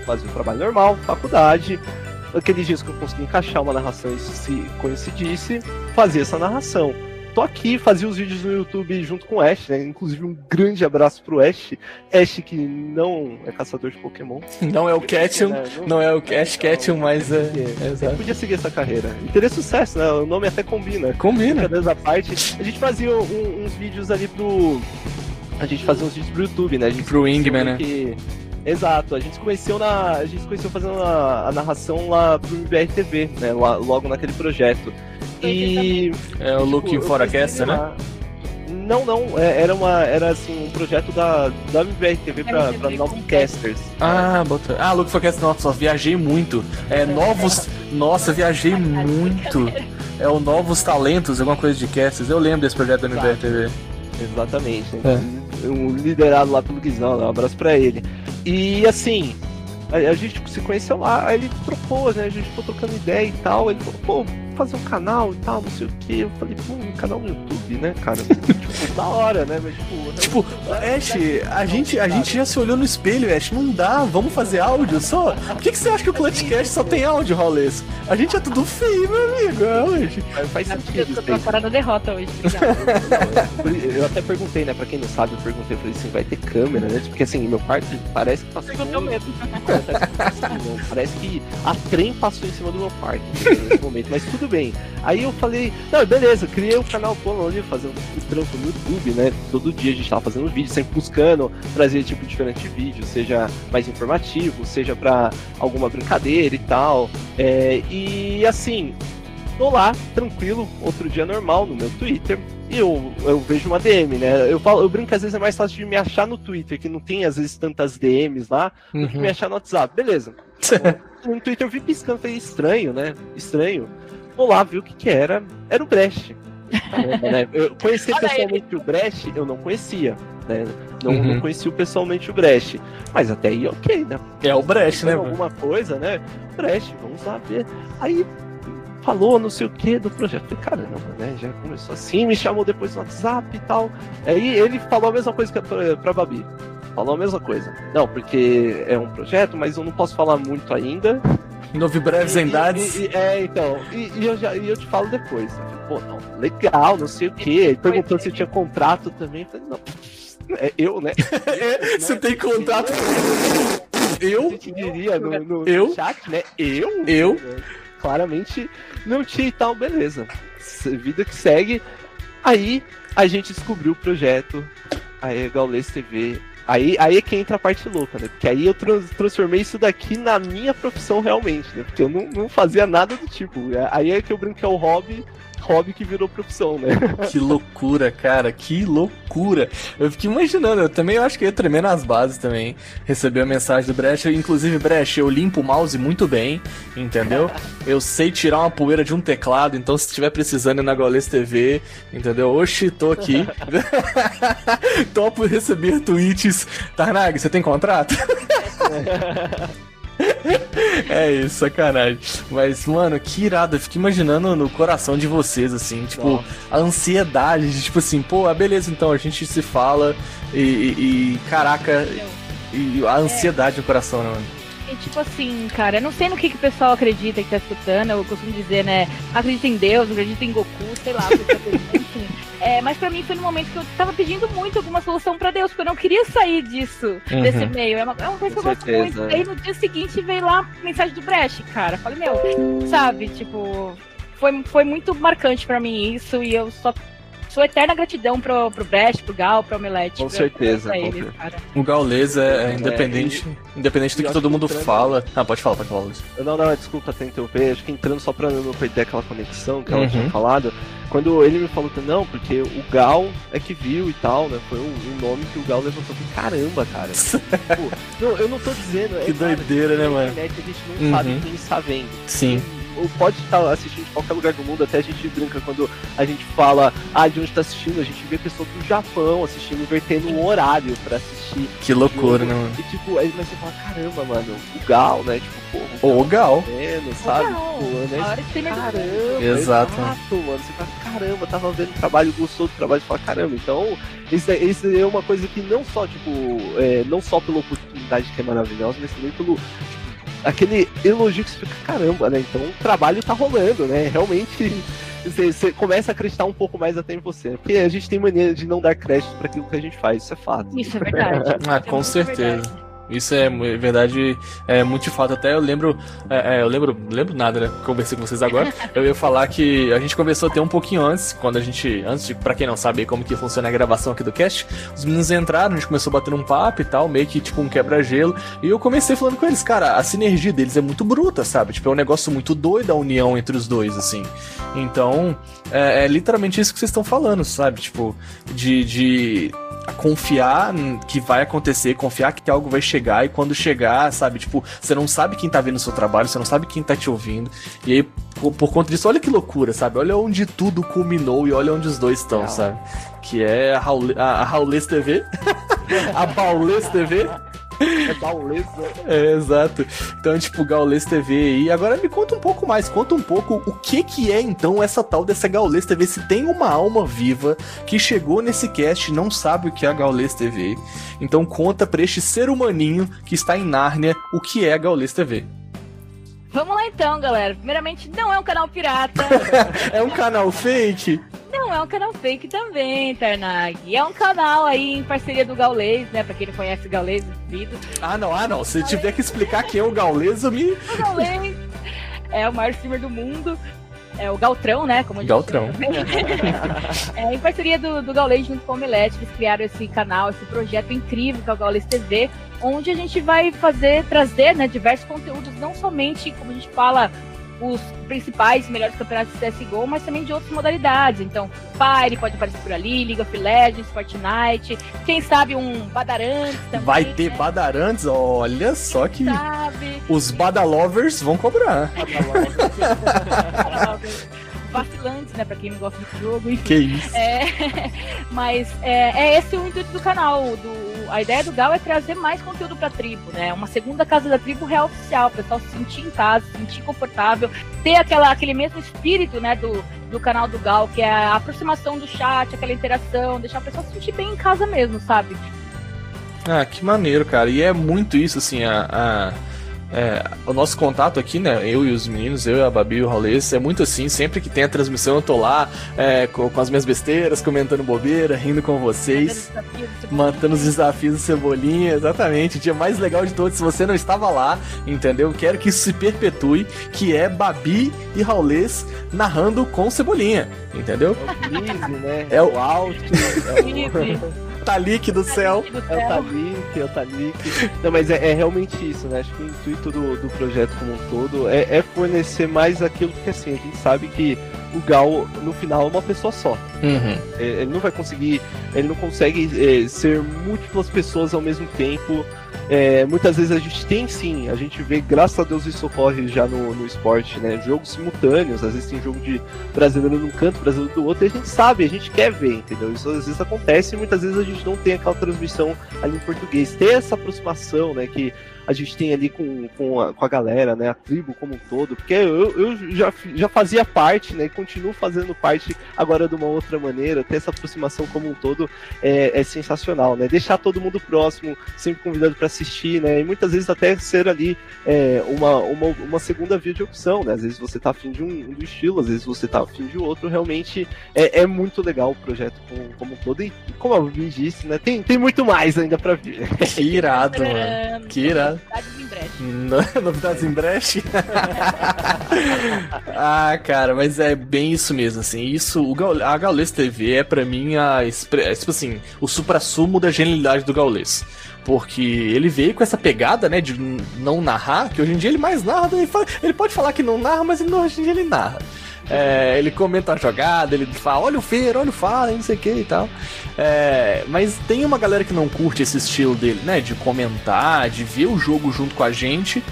Fazia o trabalho normal, faculdade, aqueles dias que eu consegui encaixar uma narração e se coincidisse, fazia essa narração tô aqui, fazia os vídeos no YouTube junto com o Ash, né? Inclusive um grande abraço pro Ash. Ash que não é caçador de Pokémon. [LAUGHS] Não é o Ketchum, né? não, não, é o Ash Ketchum, mas é. é, é podia seguir essa carreira. E teria sucesso, né? O nome até combina. Combina. Cada parte. A gente fazia um, uns vídeos ali pro. A gente fazia uns vídeos pro YouTube, né? Pro Wingman, né? Que... Exato, a gente conheceu na. A gente conheceu fazendo a, a narração lá pro MBR né? logo naquele projeto. E. É o tipo, Looking for a Caster, né? Não, não, é, era uma era assim um projeto da da MBR para para novos casters. Ah, bota. Ah, Look for Caster, nossa, viajei muito. É, [LAUGHS] novos, nossa, viajei muito. É o novos talentos, alguma coisa de casters. Eu lembro desse projeto da MBR Exatamente. É. Um liderado lá pelo Guizão, né? um abraço para ele. E assim, a, a, gente se conheceu lá, aí ele propôs, né? A gente ficou trocando ideia e tal. Ele falou, pô, fazer um canal e tal, não sei o que. Eu falei, pô, um canal no YouTube, né, cara? [LAUGHS] tipo, da hora, né? Mas, tipo, tipo Ash, a gente, a gente já se olhou no espelho, Ash, não dá, vamos fazer áudio só? Por que, que você acha que o Clutchcast só tem áudio, Raulês? A gente é tudo feio, meu amigo. É, hoje. Faz sentido. Eu tô parada derrota hoje. [LAUGHS] eu até perguntei, né? Pra quem não sabe, eu perguntei, eu falei assim, vai ter câmera, né? Porque assim, meu quarto parece que passou. Perguntou mesmo. Parece que a trem passou em cima do meu quarto nesse momento, mas tudo bem. Aí eu falei, não, beleza, criei um canal pô, ali, fazendo um trampo no YouTube, né? Todo dia a gente tava fazendo vídeo, sempre buscando trazer tipo diferente de vídeo, seja mais informativo, seja para alguma brincadeira e tal. É, e assim, tô lá, tranquilo, outro dia normal no meu Twitter. E eu, eu vejo uma DM, né? Eu, falo, eu brinco que às vezes é mais fácil de me achar no Twitter, que não tem às vezes tantas DMs lá, uhum. do que me uhum. achar no WhatsApp. Beleza. no [LAUGHS] Twitter eu vi piscando, falei, estranho, né? Estranho. Vou lá ver o que, que era. Era o Brecht. [LAUGHS] né? Eu conheci pessoalmente o Brecht, eu não conhecia. Né? Não, uhum. não conhecia pessoalmente o Brecht. Mas até aí, ok, né? É o Brecht, né? Alguma coisa, né? Brecht, vamos lá ver. Aí falou não sei o que do projeto. Falei, caramba, né? Já começou assim, me chamou depois no WhatsApp e tal. Aí ele falou a mesma coisa pra, pra Babi. falou a mesma coisa. Não, porque é um projeto, mas eu não posso falar muito ainda. Novo breves em dados. é, então. E, e, eu já, e eu te falo depois. Pô, não, legal, não sei o quê. Perguntou se tinha contrato também. Falei, não, é eu, né? É, [LAUGHS] você tem contrato. Eu? A gente diria no, no, eu? chat, né? Eu? Eu? Claramente não tinha e tal, beleza. Vida que segue. Aí a gente descobriu o projeto. Aí a Gaules TV. Aí, aí é que entra a parte louca, né? Porque aí eu trans, transformei isso daqui na minha profissão realmente, né? Porque eu não, não fazia nada do tipo. Aí é que eu brinco que é o hobby hobby que virou profissão, né? [LAUGHS] Que loucura, cara, que loucura. Eu fiquei imaginando, eu também acho que ia tremer nas bases também. Receber a mensagem do Brecht. Inclusive, Brecht, eu limpo o mouse muito bem, entendeu? Eu sei tirar uma poeira de um teclado, então se estiver precisando ir na Gaules TV, entendeu? Oxi, tô aqui. [LAUGHS] Topo receber tweets. Tarnag, você tem contrato? É isso, sacanagem. Mas, mano, que irado. Eu fico imaginando no coração de vocês, assim, tipo, Nossa. a ansiedade de, tipo assim, pô, ah, beleza, então a gente se fala e, e, e caraca, e a ansiedade é. no coração, né, mano? E tipo assim, cara, eu não sei no que, que o pessoal acredita que tá escutando, eu costumo dizer, né, acredita em Deus, acredita em Goku, sei lá, [LAUGHS] enfim. É, mas para mim foi no momento que eu tava pedindo muito alguma solução para Deus, porque eu não queria sair disso, uhum. desse meio. É uma, é uma coisa que eu gosto muito. Aí no dia seguinte veio lá a mensagem do Brecht, cara. Falei, meu, sabe, tipo, foi, foi muito marcante para mim isso e eu só sua eterna gratidão pro, pro Brecht, pro Gal, pro Omelete. Com certeza. Eles, o Gaulês é, é independente, é, independente do que todo mundo entrando... fala. Ah, pode falar, pode falar, Luiz. Não, não, desculpa até interromper. Acho que entrando só pra não perder aquela conexão que ela uhum. tinha falado. Quando ele me falou que não, porque o Gal é que viu e tal, né? Foi um, um nome que o Gal levantou. Caramba, cara. [LAUGHS] tipo, não, eu não tô dizendo. É, que doideira, né, mano? Internet, a gente não uhum. sabe quem está vendo. Sim ou pode estar assistindo de qualquer lugar do mundo, até a gente brinca quando a gente fala, ah, de onde está assistindo, a gente vê pessoa do Japão assistindo, invertendo um horário para assistir. Que loucura, né, mano? E tipo, aí você fala, caramba, mano, o Gal, né? Tipo, pô, o, o Gal. Vendo, sabe? Tipo, né? Caramba, exato. exato, mano. Você fala, caramba, tava vendo o trabalho, gostou do trabalho, você fala, caramba, então, isso, é, isso é uma coisa que não só, tipo, é, não só pela oportunidade que é maravilhosa, mas também pelo aquele elogio que você fica, caramba, né? Então o trabalho tá rolando, né? Realmente você, você, começa a acreditar um pouco mais até em você. Porque a gente tem maneira de não dar crédito para aquilo que a gente faz, isso é fato. Isso é verdade. [LAUGHS] ah, com é certeza. Verdade. Isso é verdade, é muito fato. Até eu lembro, é, é, eu lembro, lembro nada, né? Conversei com vocês agora. [LAUGHS] Eu ia falar que a gente conversou até um pouquinho antes, quando a gente, antes de, pra quem não sabe como que funciona a gravação aqui do cast, os meninos entraram, a gente começou batendo um papo e tal, meio que tipo um quebra-gelo. E eu comecei falando com eles, cara, a sinergia deles é muito bruta, sabe? Tipo, é um negócio muito doido a união entre os dois, assim. Então, é, é literalmente isso que vocês estão falando, sabe? Tipo, de, de confiar que vai acontecer, confiar que algo vai chegar e quando chegar, sabe, tipo, você não sabe quem tá vendo o seu trabalho, você não sabe quem tá te ouvindo. E aí, por, por conta disso, olha que loucura, sabe? Olha onde tudo culminou e olha onde os dois estão, sabe? Que é a, Raul, a, a Raulês TV, [LAUGHS] a Baulês TV [LAUGHS] é Gaules, né? É, exato. Então, tipo, Gaules TV aí. Agora me conta um pouco mais, conta um pouco o que que é então essa tal dessa Gaules TV. Se tem uma alma viva que chegou nesse cast e não sabe o que é a Gaules TV. Então conta pra este ser humaninho que está em Nárnia o que é a Gaules TV. Vamos lá então, galera. Primeiramente, não é um canal pirata. [LAUGHS] é um canal fake? Não, é um canal fake também, Tarnag. É um canal aí em parceria do Gaulês, né? Pra quem não conhece Gaulês, vídeo. Ah, não, ah, não. Se tiver que explicar quem é o Gaulês, eu me. O Gaulês é o maior streamer do mundo. É o Galtrão, né? Como Galtrão. [LAUGHS] é, em parceria do, do Gaulês junto com o Omelete, eles criaram esse canal, esse projeto incrível que é o Gaulês TV, onde a gente vai fazer, trazer né, diversos conteúdos, não somente, como a gente fala, os principais melhores campeonatos de CSGO, mas também de outras modalidades. Então, Fire pode aparecer por ali, League of Legends, Fortnite, quem sabe um Badarantes também. Vai ter né? Badarantes? Olha só que sabe. os Badalovers vão cobrar. [LAUGHS] [LAUGHS] vacilantes, né? Pra quem não gosta do jogo. Enfim. Que isso. É, [LAUGHS] mas é, é, esse o intuito do canal. Do, a ideia do Gal é trazer mais conteúdo pra tribo, né? Uma segunda casa da tribo real oficial. O pessoal se sentir em casa, se sentir confortável, ter aquela, aquele mesmo espírito, né? Do, do canal do Gal, que é a aproximação do chat, aquela interação, deixar a pessoa se sentir bem em casa mesmo, sabe? Ah, que maneiro, cara. E é muito isso, assim, a, a é, o nosso contato aqui, né? Eu e os meninos, eu e a Babi e o Raulês, é muito assim, sempre que tem a transmissão eu tô lá é, com, com, as minhas besteiras, comentando bobeira, rindo com vocês, matando os desafios do Cebolinha, exatamente. O dia mais legal de todos, se você não estava lá, entendeu? Quero que isso se perpetue, que é Babi e Raulês narrando com Cebolinha, entendeu? É o Easy, né? É o alto, é o... Talik do céu. É o Talik, é o Talik. Não, mas é, é, realmente isso, né? Acho que o intuito do, do projeto como um todo é, é, fornecer mais aquilo que assim, a gente sabe que o Gal, no final, é uma pessoa só. Uhum. É, ele não vai conseguir. Ele não consegue é, ser múltiplas pessoas ao mesmo tempo. É, muitas vezes a gente tem sim, a gente vê, graças a Deus isso ocorre já no, no esporte, né? Jogos simultâneos, às vezes tem jogo de brasileiro num canto, brasileiro do outro, e a gente sabe, a gente quer ver, entendeu? Isso às vezes acontece e muitas vezes a gente não tem aquela transmissão ali em português. Ter essa aproximação, né? Que a gente tem ali com, com, a, com a galera, né? A tribo como um todo, porque eu, eu já, já fazia parte, né? E continuo fazendo parte agora de uma outra maneira. Ter essa aproximação como um todo é, é sensacional, né? Deixar todo mundo próximo, sempre convidado para assistir, né? E muitas vezes até ser ali é, uma, uma, uma segunda via de opção, né? Às vezes você tá afim de um, um estilo, às vezes você tá afim de outro. Realmente é, é muito legal o projeto como, como um todo. E como eu me disse, né? Tem, tem muito mais ainda para vir. [LAUGHS] Que irado, mano. Que irado. Novidades em breche. [LAUGHS] Novidades em breche? [LAUGHS] ah, cara, mas é bem isso mesmo, assim. Isso, o Gaul a Gaules TV é para mim a, é, tipo assim, o supra-sumo da genialidade do Gaules porque ele veio com essa pegada, né, de não narrar, que hoje em dia ele mais narra, ele, fala, ele pode falar que não narra, mas ele, hoje em dia ele narra. É, ele comenta a jogada, ele fala, olha o Feiro, olha o Fallen, não sei o que e tal. É, mas tem uma galera que não curte esse estilo dele, né? De comentar, de ver o jogo junto com a gente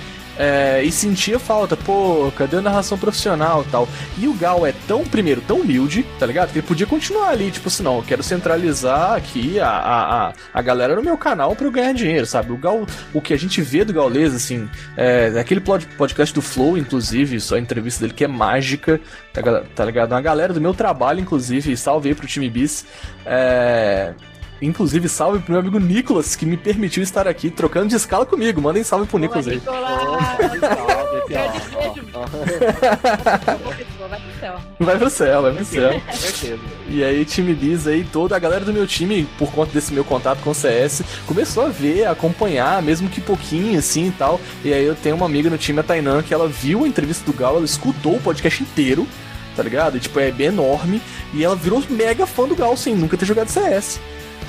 é, e sentia falta, pô, cadê a narração profissional tal? E o Gal é tão, primeiro, tão humilde, tá ligado? Que ele podia continuar ali, tipo assim, não, eu quero centralizar aqui a, a, a, galera no meu canal pra eu ganhar dinheiro, sabe? O Gal, o que a gente vê do Gaules, assim, é, aquele podcast do Flow, inclusive, só a entrevista dele que é mágica, tá, tá ligado? Uma galera do meu trabalho, inclusive, salve aí pro time Bis, é Inclusive, salve pro meu amigo Nicolas, que me permitiu estar aqui trocando de escala comigo. Mandem salve pro Nicolas aí. [LAUGHS] Vai pro céu, vai pro céu. E aí, time Bis aí, toda a galera do meu time, por conta desse meu contato com o CS, começou a ver, a acompanhar, mesmo que pouquinho assim e tal. E aí eu tenho uma amiga no time, a Tainan, que ela viu a entrevista do Gal, ela escutou o podcast inteiro, tá ligado? E, tipo, é bem enorme. E ela virou mega fã do Gal sem nunca ter jogado CS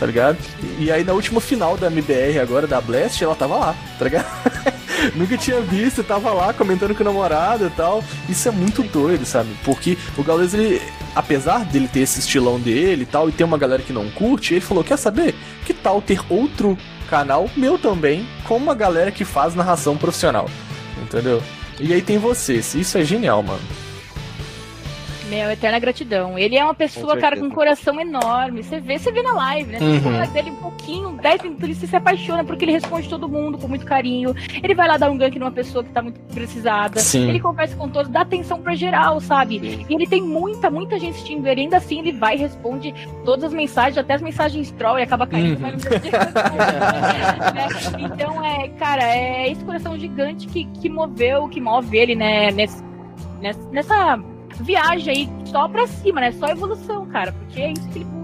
tá ligado? E aí na última final da MBR agora, da Blast, ela tava lá, tá ligado? [LAUGHS] Nunca tinha visto, tava lá comentando com o namorado e tal. Isso é muito doido, sabe? Porque o Gaules, ele, apesar dele ter esse estilão dele e tal, e ter uma galera que não curte, ele falou: quer saber? Que tal ter outro canal, meu também, com uma galera que faz narração profissional? Entendeu? E aí tem vocês. Isso é genial, mano. Meu, eterna gratidão. Ele é uma pessoa, com cara, com um coração enorme. Você vê, você vê na live, né? Você uhum. fala dele um pouquinho, 10 minutos, você se apaixona porque ele responde todo mundo com muito carinho. Ele vai lá dar um gank numa pessoa que tá muito precisada. Sim. Ele conversa com todos, dá atenção pra geral, sabe? Sim. E ele tem muita, muita gente assistindo ele. Ainda assim, ele vai e responde todas as mensagens, até as mensagens troll e acaba caindo. Uhum. [LAUGHS] Então, é, cara, é esse coração gigante que, que moveu, que move ele, né? Nesse, nessa viagem aí só pra cima, né? Só evolução, cara, porque é isso que ele busca.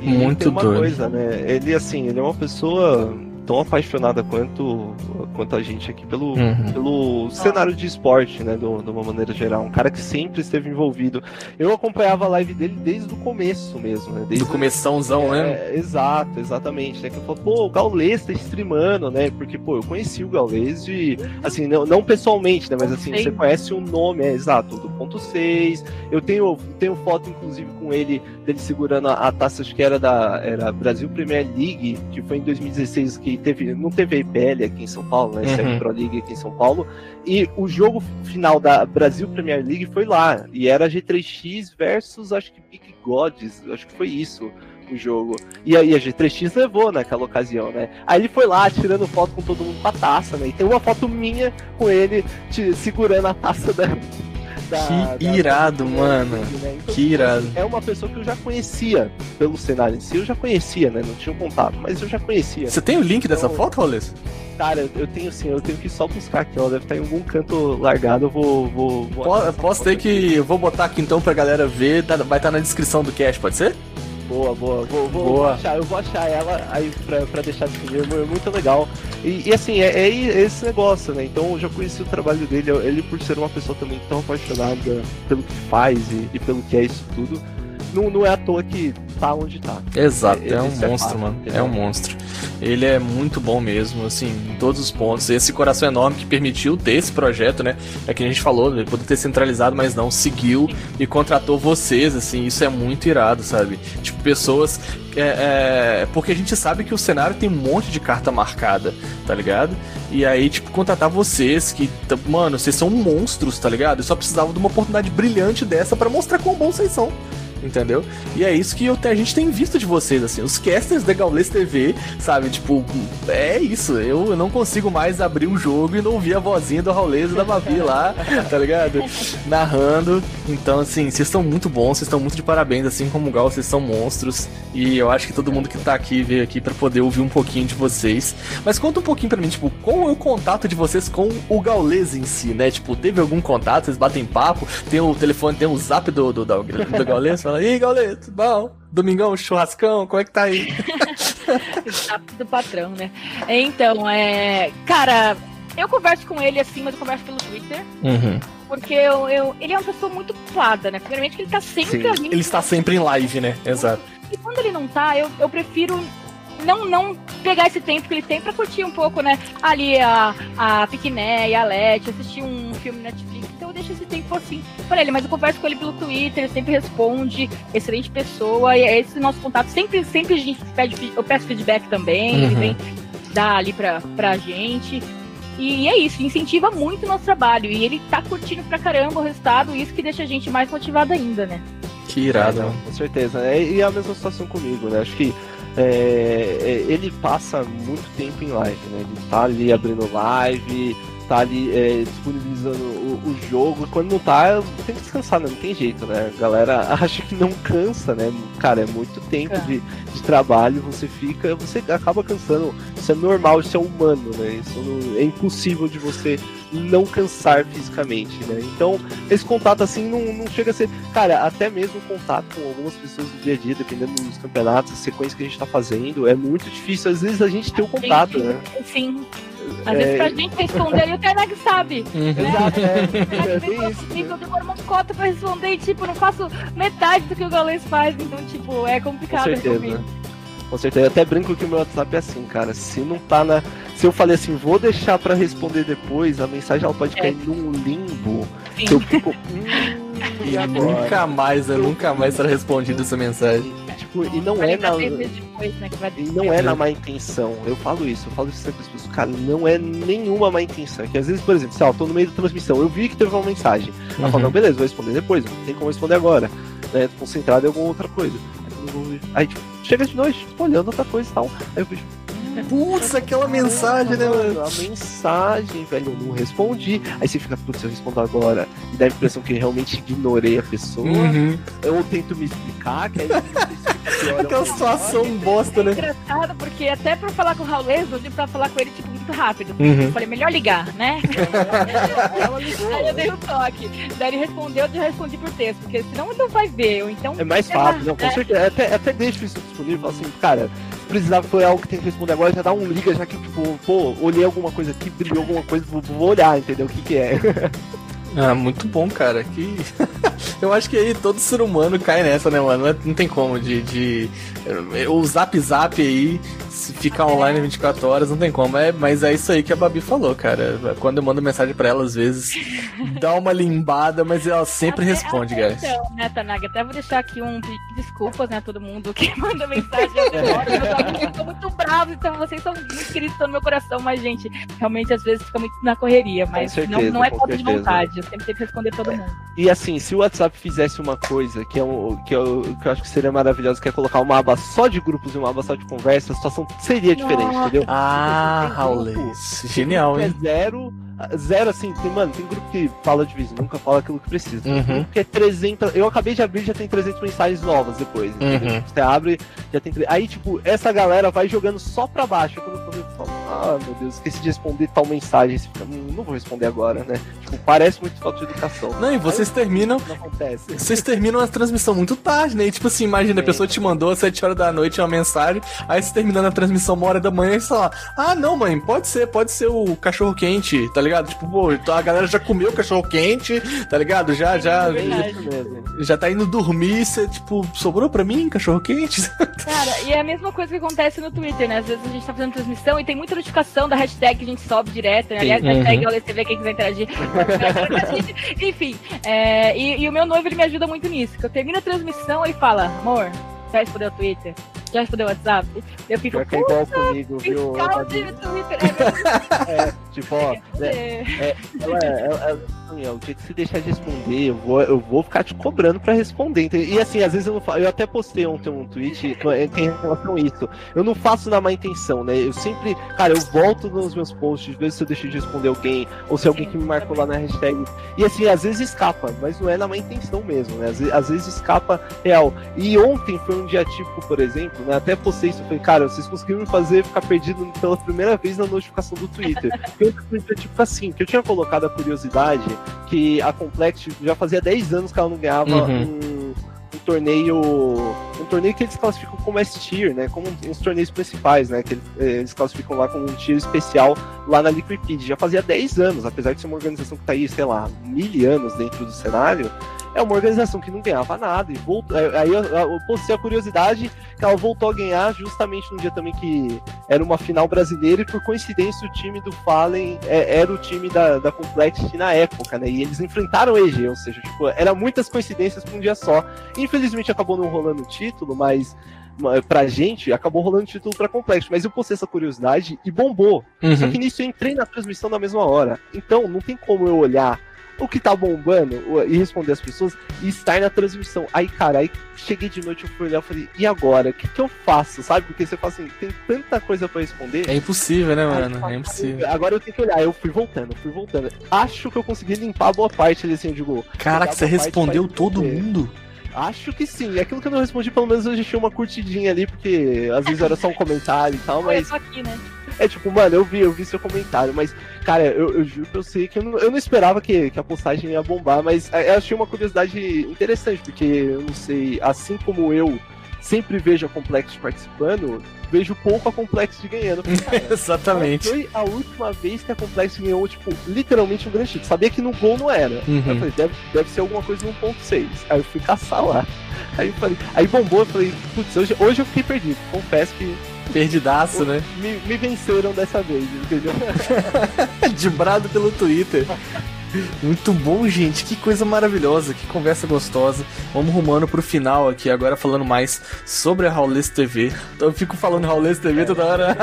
Muito tem uma doido. coisa, né? Ele, assim, ele é uma pessoa tão apaixonada quanto, quanto a gente aqui pelo, uhum. pelo cenário de esporte, né? Do, de uma maneira geral. Um cara que sempre esteve envolvido. Eu acompanhava a live dele desde o começo mesmo, né? Desde do começãozão, é, né? Exato, exatamente. Né? Que eu falo, pô, o Gaules tá streamando, né? Porque, pô, eu conheci o Gaules de. Assim, não, não pessoalmente, né? Mas assim, você conhece o nome, é exato, do ponto 6. Eu tenho, tenho foto, inclusive, com ele, dele segurando a, a taça, acho que era da era Brasil Premier League, que foi em 2016 que teve, não teve a IPL aqui em São Paulo, né? Uhum. Pro League aqui em São Paulo. E o jogo final da Brasil Premier League foi lá. E era G3X versus, acho que Big Gods, acho que foi isso o jogo. E aí a G3X levou naquela ocasião, né? Aí ele foi lá tirando foto com todo mundo com a taça, né? E tem uma foto minha com ele te, segurando a taça da, Da, que irado, da... mano. Né? Então, que irado. É uma pessoa que eu já conhecia pelo cenário em si, eu já conhecia, né? Não tinha um contato, mas eu já conhecia. Você tem o link então, dessa foto, Roles? Cara, eu tenho sim, eu tenho que só buscar aqui, ela deve estar em algum canto largado, eu vou. vou, vou posso ter que. Eu vou botar aqui então pra galera ver, vai estar na descrição do cast, pode ser? Boa, boa. Vou, vou, boa. Vou achar, eu vou achar ela aí pra, pra deixar disponível. É muito legal. E, e assim, é, é, esse negócio, né? Então eu já conheci o trabalho dele. Ele, por ser uma pessoa também tão apaixonada pelo que faz e, e pelo que é isso tudo, não, não é à toa que tá onde tá. Exato, é, é um é monstro, mano. É um monstro. Ele é muito bom mesmo, assim, em todos os pontos. Esse coração enorme que permitiu ter esse projeto, né? É que a gente falou, ele poderia ter centralizado, mas não, seguiu e contratou vocês, assim, isso é muito irado, sabe? Tipo, pessoas. É, é, porque a gente sabe que o cenário tem um monte de carta marcada, tá ligado? E aí, tipo, contratar vocês, que, mano, vocês são monstros, tá ligado? Eu só precisava de uma oportunidade brilhante dessa para mostrar quão bom vocês são entendeu? E é isso que eu, a gente tem visto de vocês, assim, os casters da Gaules TV, sabe? Tipo, é isso, eu não consigo mais abrir o jogo e não ouvir a vozinha do Raulês e da Babi lá, [LAUGHS] tá ligado? Narrando. Então, assim, vocês estão muito bons, vocês estão muito de parabéns, assim como o Gal, vocês são monstros. E eu acho que todo mundo que tá aqui veio aqui para poder ouvir um pouquinho de vocês. Mas conta um pouquinho para mim, tipo, qual é o contato de vocês com o Gaules em si, né? Tipo, teve algum contato? Vocês batem papo? Tem o telefone, tem o zap do, do, do, do Gaules? Fala, ih, Gaules, bom? Domingão, churrascão, como é que tá aí? [LAUGHS] zap do patrão, né? Então, é. Cara, eu converso com ele assim, mas eu converso pelo Twitter. Uhum. Porque eu, eu, ele é uma pessoa muito ocupada, né? Primeiramente, ele tá sempre Sim, Ele está sempre em live, né? Exato. E quando ele não tá, eu, eu prefiro não, não pegar esse tempo que ele tem pra curtir um pouco, né? Ali a, a Piquiné e a Leti, assistir um filme Netflix. Então eu deixo esse tempo assim pra ele. Mas eu converso com ele pelo Twitter, ele sempre responde, excelente pessoa. E é esse nosso contato. Sempre, sempre a gente pede, eu peço feedback também, uhum. ele vem dar ali pra, pra gente. E é isso, incentiva muito o nosso trabalho. E ele tá curtindo pra caramba o resultado, isso que deixa a gente mais motivado ainda, né? Que irado. É, com certeza. É, e é a mesma situação comigo, né? Acho que é, é, ele passa muito tempo em live, né? Ele tá ali abrindo live, tá ali é, disponibilizando o, o, jogo. Quando não tá, tem que descansar, né? Não tem jeito, né? A galera [LAUGHS] acha que não cansa, né? Cara, é muito tempo de, de trabalho, você fica, você acaba cansando. Isso é normal, isso é humano, né? Isso não, é impossível de você não cansar fisicamente, né? Então, esse contato assim não, não chega a ser. Cara, até mesmo contato com algumas pessoas no dia a dia, dependendo dos campeonatos, a sequência que a gente tá fazendo, é muito difícil. Às vezes a gente tem o contato, né? Sim. Às é... vezes pra gente responder, o Karnag sabe. Uhum. Né? Exato, é. é isso. Né? Eu demoro uma cota pra responder e, tipo, não faço metade do que o Galês faz. Então, tipo, é complicado. Com certeza. Com certeza. Eu até brinco que o meu WhatsApp é assim, cara. Se não tá na. Se eu falei assim, vou deixar pra responder depois, a mensagem ela pode é. cair num limbo. Sim. Que eu fico. Hum, e [LAUGHS] nunca mais, eu nunca mais será respondida essa mensagem. Tipo, e não é na. Depois, né, e não é na má intenção. Eu falo isso, eu falo isso sempre as pessoas. Cara, não é nenhuma má intenção. Que às vezes, por exemplo, se eu tô no meio da transmissão, eu vi que teve uma mensagem. Ela uhum. fala, não, beleza, vou responder depois, não tem como responder agora. Né? Concentrado em alguma outra coisa. Aí, tipo, chega de noite, tipo, olhando outra coisa e tal. Aí eu vejo, Putz, aquela mensagem, né, mano? A mensagem, velho, eu não respondi. Aí você fica, putz, eu respondo agora. E dá a impressão que eu realmente ignorei a pessoa. Uhum. Eu tento me explicar, que aí Aquela situação bosta, né? É engraçado, porque até pra falar com o Raul eu tive pra falar com ele, tipo, muito rápido. Uhum. Eu falei, melhor ligar, né? [LAUGHS] Aí eu dei o um toque. Daí ele respondeu, eu respondi por texto, porque senão não vai ver. Ou então, é mais fácil, não, com certeza. É até, até deixo isso disponível, assim, cara, se precisar foi algo que tem que responder agora, já dá um liga, já que, tipo, pô, olhei alguma coisa aqui, brilhou alguma coisa, vou, vou olhar, entendeu? O que que é. [LAUGHS] Ah, muito bom, cara. Que [LAUGHS] eu acho que aí todo ser humano cai nessa, né, mano? Não tem como de, de... o Zap Zap aí se ficar online 24 horas, não tem como. É, mas é isso aí que a Babi falou, cara. Quando eu mando mensagem pra ela, às vezes dá uma limbada, mas ela sempre até, responde, até guys. Então, né, Tanaga? Até vou deixar aqui um desculpas, né, todo mundo que [LAUGHS] manda mensagem. Eu tô [LAUGHS] muito bravo, então vocês são muito queridos, estão no meu coração, mas, gente, realmente às vezes fica muito na correria, mas certeza, não, não é falta de vontade, tenho que responder todo mundo. E assim, se o WhatsApp fizesse uma coisa que, é um, que, eu, que eu acho que seria maravilhoso, que é colocar uma aba só de grupos e uma aba só de conversa, a situação seria diferente, entendeu? Ah, Raul, genial, hein? É zero, zero assim, tem, mano, tem grupo que fala de vez, nunca fala aquilo que precisa. Uhum. Tem grupo que é 300, eu acabei de abrir já tem 300 mensagens novas depois. entendeu? Uhum. Você abre, já tem. Aí, tipo, essa galera vai jogando só pra baixo. Quando eu eu falo, ah, meu Deus, esqueci de responder tal mensagem. Você fica, "Hum, não vou responder agora, né? Tipo, parece muito falta de educação. Não, e vocês terminam. Não acontece. Vocês terminam a transmissão muito tarde, né? E, tipo assim, imagina, a pessoa te mandou às 7 horas da noite uma mensagem, aí você terminando a transmissão uma hora da manhã e você fala, ah, não, mãe, pode ser, pode ser o cachorro quente, tá ligado? Tipo, pô, então a galera já comeu o cachorro quente, tá ligado? Já, já, É já tá indo dormir, você, tipo, sobrou pra mim cachorro quente? Cara, e é a mesma coisa que acontece no Twitter, né? Às vezes a gente tá fazendo transmissão e tem muita notificação da hashtag que a gente sobe direto, né? Aliás, Sim. hashtag Uhum. OLCV, quem quiser interagir. [LAUGHS] Enfim, é, e, e o meu noivo, ele me ajuda muito nisso. Que eu termino a transmissão, ele fala, amor, já respondeu o Twitter? Já respondeu o WhatsApp? Eu fico, Pior que é igual comigo, viu? de Twitter. É, [LAUGHS] É, tipo, ó, [LAUGHS] é, é, ela, ela, ela, ó, o dia que você deixar de responder, eu vou, eu vou ficar te cobrando pra responder. E assim, às vezes eu não faço. Eu até postei ontem um tweet em relação a isso. Eu não faço na má intenção, né? Eu sempre, cara, eu volto nos meus posts, vejo se eu deixei de responder alguém, ou se alguém que me marcou lá na hashtag. E assim, às vezes escapa, mas não é na má intenção mesmo, né? Às vezes, às vezes escapa real. E ontem foi um dia tipo, por exemplo, né? Até postei isso, eu falei, cara, vocês conseguiram me fazer ficar perdido pela primeira vez na notificação do Twitter. Porque outro Twitter, tipo assim, que eu tinha colocado a curiosidade que a Complex já fazia 10 anos que ela não ganhava Uhum. um, um torneio. Um torneio que eles classificam como S-Tier, né? Como uns torneios principais, né? Que eles, eles classificam lá como um tier especial lá na Liquid. Já fazia 10 anos, apesar de ser uma organização que tá aí, sei lá, mil anos dentro do cenário. É uma organização que não ganhava nada. E voltou, eh, aí eu, eu postei a curiosidade que ela voltou a ganhar justamente num dia também que era uma final brasileira e por coincidência o time do Fallen é, era o time da, da Complexity na época, né? E eles enfrentaram o EG, ou seja, tipo, era muitas coincidências pra um dia só. Infelizmente acabou não rolando o título, mas ma- pra gente acabou rolando o título pra Complexity. Mas eu postei essa curiosidade e bombou. Só Uhum. que nisso eu entrei na transmissão na mesma hora. Então não tem como eu olhar o que tá bombando e responder as pessoas e estar na transmissão. Aí, cara, aí cheguei de noite, eu fui olhar e falei, e agora? O que, que eu faço? Sabe? Porque você fala assim, tem tanta coisa pra responder. É impossível, né, mano? fala, É impossível. Agora eu tenho que olhar. Eu fui voltando, fui voltando. Acho que eu consegui limpar boa parte ali, assim, eu digo. Caraca, você respondeu todo mundo? Acho que sim. Aquilo que eu não respondi, pelo menos eu deixei uma curtidinha ali, porque às vezes era só um comentário e tal, Olha, eu mas tô aqui, né? É tipo, mano, eu vi, eu vi seu comentário, mas, cara, eu, eu juro que eu sei que eu não, eu não esperava que, que a postagem ia bombar, mas é, eu achei uma curiosidade interessante, porque eu não sei, assim como eu sempre vejo a Complex participando, vejo pouco a Complex ganhando. [LAUGHS] Cara, Exatamente. Foi a última vez que a Complex ganhou, tipo, literalmente um grande título. Sabia que no gol não era. Aí eu Uhum. falei, deve, deve ser alguma coisa no 1.6. Aí eu fui caçar lá. [LAUGHS] Aí eu falei, aí bombou, eu falei, putz, hoje, hoje eu fiquei perdido. Confesso que Perdidaço, né? me, me venceram dessa vez, entendeu? [LAUGHS] Dibrado pelo Twitter. Muito bom, gente. Que coisa maravilhosa, que conversa gostosa. Vamos rumando pro final aqui, agora falando mais sobre a Raulês TV. Eu fico falando Raulês TV toda hora.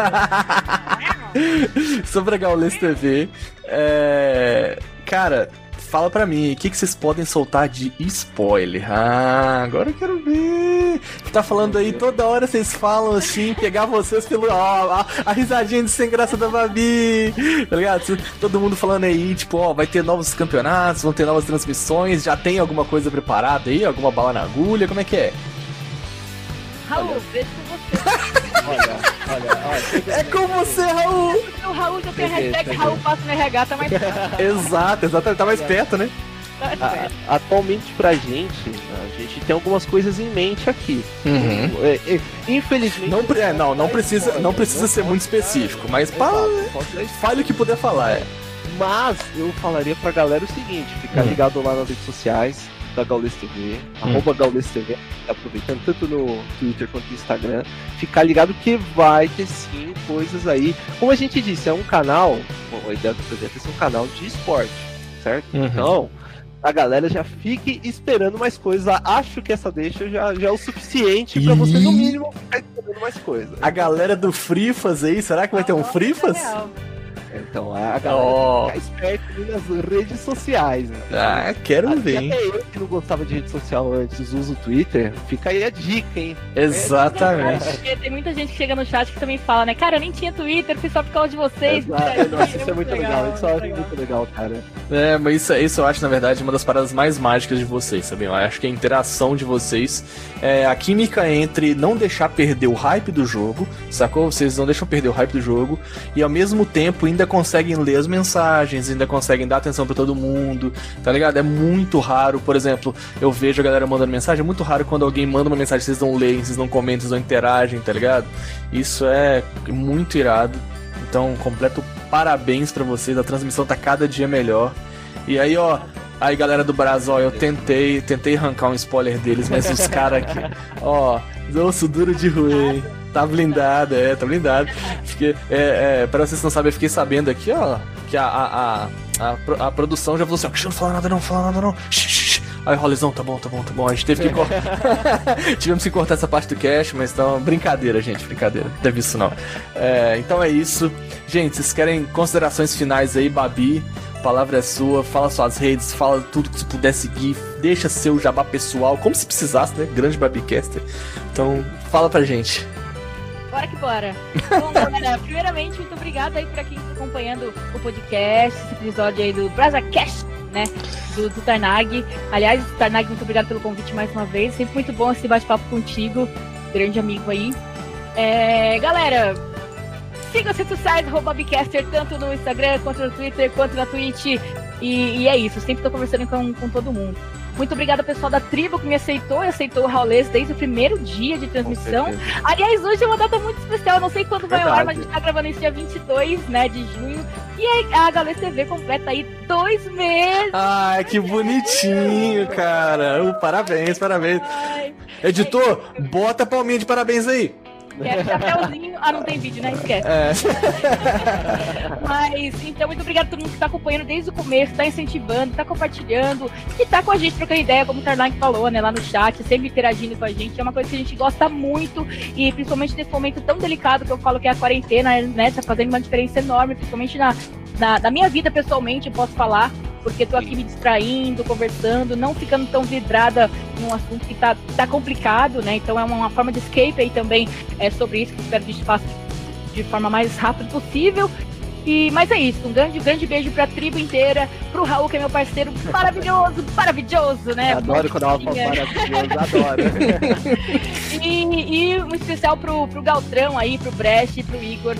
[LAUGHS] sobre a Gaules TV. É... Cara, fala pra mim, o que, que vocês podem soltar de spoiler? Ah, agora eu quero ver. Tá falando aí toda hora, vocês falam assim, pegar vocês pelo. Ó, a, a risadinha de sem graça da Babi, tá ligado? Todo mundo falando aí, tipo, ó, vai ter novos campeonatos, vão ter novas transmissões, já tem alguma coisa preparada aí? Alguma bala na agulha? Como é que é? Raul, vejo com você. [LAUGHS] Olha, olha, olha. É com você, Raul! O Raul já tem hashtag. Raul passa no RH, tá mais fácil. Exato, exato, tá mais perto, né? Tá A- atualmente pra gente, a gente tem algumas coisas em mente aqui. Uhum. É, é, infelizmente. Não, é, não, não precisa, não precisa ser muito específico, mas pá, dar fale o que puder falar. é. Mas eu falaria pra galera o seguinte: ficar Hum. ligado lá nas redes sociais da Gaules TV, arroba Gaules TV, aproveitando tanto no Twitter quanto no Instagram, ficar ligado que vai ter sim coisas aí. Como a gente disse, é um canal, bom, a ideia do projeto é ser um canal de esporte, certo? Uhum. Então, a galera já fique esperando mais coisas. Acho que essa deixa já, já é o suficiente pra você, no mínimo, ficar esperando mais coisas. A galera do Frifas aí, será que vai ter um Frifas? Real. Então. A galera oh. ficar esperto nas redes sociais. Então. Ah, quero Até ver. Até eu que não gostava de rede social antes, uso o Twitter, fica aí a dica, hein? Exatamente. É, tem muita gente que chega no chat que também fala, né? Cara, eu nem tinha Twitter, fui só por causa de vocês. Exato. Nossa, isso é muito legal, legal. isso é muito legal, cara. É, mas isso, isso eu acho, na verdade, uma das paradas mais mágicas de vocês, sabe? Eu acho que a interação de vocês, é, a química entre não deixar perder o hype do jogo, sacou? Vocês não deixam perder o hype do jogo e ao mesmo tempo ainda conseguem ler as mensagens, ainda conseguem dar atenção para todo mundo, tá ligado? É muito raro, por exemplo, eu vejo a galera mandando mensagem, é muito raro quando alguém manda uma mensagem, vocês não leem, vocês não comentam, vocês não interagem, tá ligado? Isso é muito irado. Então, completo parabéns para vocês, a transmissão tá cada dia melhor. E aí, ó, Aí, galera do Brasil, ó, eu tentei, tentei arrancar um spoiler deles, mas os caras aqui, ó, osso duro de ruim. Tá blindado, é, tá blindado. Fiquei, é, é, pra vocês não sabem, eu fiquei sabendo aqui, ó, que a, a, a, a, a produção já falou assim, ó, não fala nada não, fala nada não. Aí o Hollis, não, tá bom, tá bom, tá bom. A gente teve que cortar. [LAUGHS] Tivemos que cortar essa parte do cash, mas então, brincadeira, gente, brincadeira. Não teve isso não. É, então é isso. Gente, vocês querem considerações finais aí, Babi? Palavra é sua, fala suas redes, fala tudo que você puder seguir, deixa seu jabá pessoal, como se precisasse, né? Grande Babicaster. Então, fala pra gente. Bora que bora. [LAUGHS] Bom, galera, primeiramente, muito obrigada aí pra quem está acompanhando o podcast, esse episódio aí do BrazaCast, né? Do, do Tarnag. Aliás, Tarnag, muito obrigado pelo convite mais uma vez. Sempre muito bom esse bate-papo contigo, grande amigo aí. É, galera, Siga as redes sociais, Bobcaster, tanto no Instagram, quanto no Twitter, quanto na Twitch. E, e é isso, sempre tô conversando com, com todo mundo. Muito obrigada pessoal da tribo que me aceitou e aceitou o Raulês desde o primeiro dia de transmissão. Aliás, hoje é uma data muito especial, não sei quando Verdade. vai ao ar, mas a gente tá gravando esse dia 22, né, de junho. E a, a Galês TV completa aí dois meses. Ai, que bonitinho, cara. Uh, parabéns, parabéns. Editor, bota a palminha de parabéns aí. Quero chapéuzinho. Ah, não tem vídeo, né? Esquece. É. [LAUGHS] Mas, então, muito obrigado a todo mundo que tá acompanhando desde o começo, tá incentivando, tá compartilhando e tá com a gente trocando ideia, como o Tarnak falou, né, lá no chat, sempre interagindo com a gente. É uma coisa que a gente gosta muito e principalmente nesse momento tão delicado que eu falo que é a quarentena, né, tá fazendo uma diferença enorme, principalmente na, na, na minha vida pessoalmente, eu posso falar porque tô aqui me distraindo, conversando, não ficando tão vidrada num assunto que tá, tá complicado, né? Então é uma, uma forma de escape aí também é sobre isso que espero que a gente faça de forma mais rápida possível. E, mas é isso, um grande, grande beijo pra tribo inteira, pro Raul, que é meu parceiro maravilhoso, [LAUGHS] maravilhoso, né? Adoro quando ela fala maravilhoso, adoro. [LAUGHS] e, e um especial pro, pro Galtrão aí, pro Brecht, pro Igor,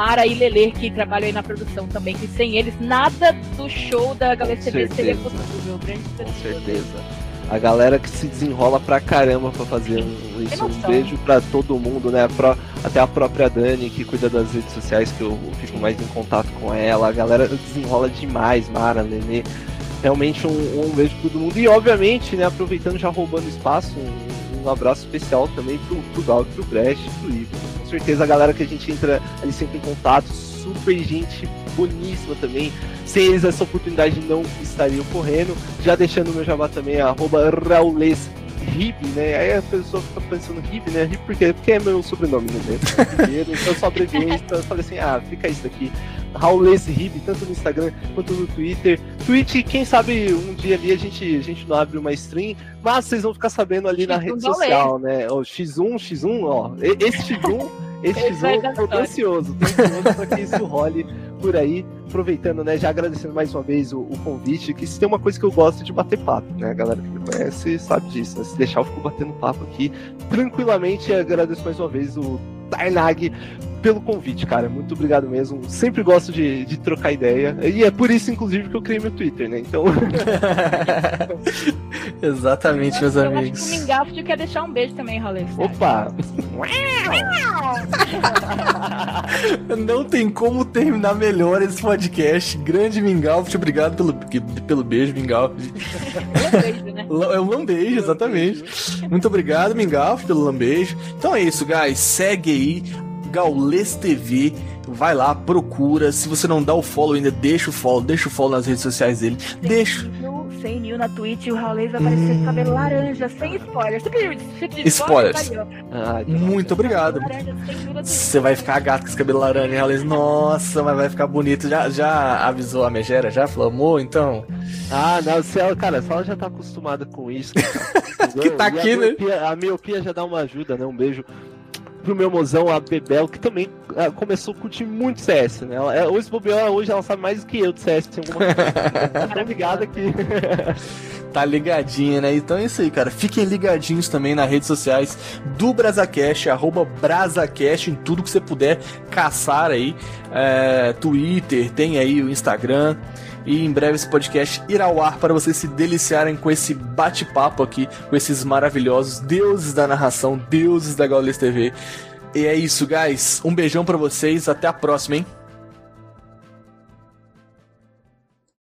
Mara e Lele, que trabalham aí na produção também, que sem eles nada do show da Galera TV seria possível. Grande Com certeza. A galera que se desenrola pra caramba pra fazer isso. Um beijo pra todo mundo, né? Pra, até a própria Dani, que cuida das redes sociais, que eu fico mais em contato com ela. A galera desenrola demais, Mara, Lele. Realmente um, um beijo pra todo mundo. E obviamente, né, aproveitando já roubando espaço, um, um abraço especial também pro, pro Gal, pro Brecht, pro Igor certeza a galera que a gente entra ali sempre em contato, super gente boníssima também. Sem eles essa oportunidade não estaria ocorrendo. Já deixando meu jabá também, arroba Raules Rib, né? Aí a pessoa fica pensando Rib, né? Rib por quê? Porque é meu sobrenome, né? Então eu só abreviei, então eu falei assim, ah, fica isso aqui. Raules Rib, tanto no Instagram quanto no Twitter. Twitch, quem sabe um dia ali a gente, a gente não abre uma stream, mas vocês vão ficar sabendo ali X1 na rede social, né? O X1, X1, ó. Esse X1, esse X1 tô ansioso, tô ansioso pra que isso role por aí. Aproveitando, né, já agradecendo mais uma vez o, o, convite, que se tem uma coisa que eu gosto de bater papo, né, a galera que me conhece sabe disso, né, se deixar eu fico batendo papo aqui tranquilamente, agradeço mais uma vez o Tarnag pelo convite, cara. Muito obrigado mesmo. Sempre gosto de, de trocar ideia. E é por isso, inclusive, que eu criei meu Twitter, né? Então. [LAUGHS] Exatamente, meus eu amigos. Acho que o quer deixar um beijo também, Rolê. Opa! [LAUGHS] Não tem como terminar melhor esse podcast. Grande Mingalf, obrigado pelo, pelo beijo, Mingalf. lambejo, né? É um lambejo, [LAUGHS] exatamente. Muito obrigado, Mingalf, pelo lambejo. Então é isso, guys. Segue aí Gaules TV. Vai lá, procura. Se você não dá o follow ainda, deixa o follow, deixa o follow nas redes sociais dele. Deixa. No 100 mil na Twitch e o Raulês vai aparecer com cabelo laranja, sem spoiler. Você pediu, você pediu Spoilers. spoiler? Tá Ah, Muito obrigado. Laranja, sem mil. Você vai ficar gato com esse cabelo laranja, hein, Alex? Nossa, mas vai ficar bonito. Já, já avisou a megera? Já flamou, então? Ah, não, ela, cara, se ela já tá acostumada com isso. [LAUGHS] entendeu? Que tá E aqui, a né? miopia, A miopia já dá uma ajuda, né? Um beijo pro meu mozão, a Bebel, que também ah, começou a curtir muito CS, né? Ela, é, hoje, bobear, hoje ela sabe mais do que eu de CS, tem alguma coisa. [LAUGHS] Tô ligada aqui. [LAUGHS] Tá ligadinha, né? Então é isso aí, cara. Fiquem ligadinhos também nas redes sociais do Brazacast, arroba Brazacast, em tudo que você puder caçar aí. É, Twitter, tem aí o Instagram. E em breve esse podcast irá ao ar para vocês se deliciarem com esse bate-papo aqui, com esses maravilhosos deuses da narração, deuses da Gaules TV. E é isso, guys. Um beijão pra vocês. Até a próxima, hein?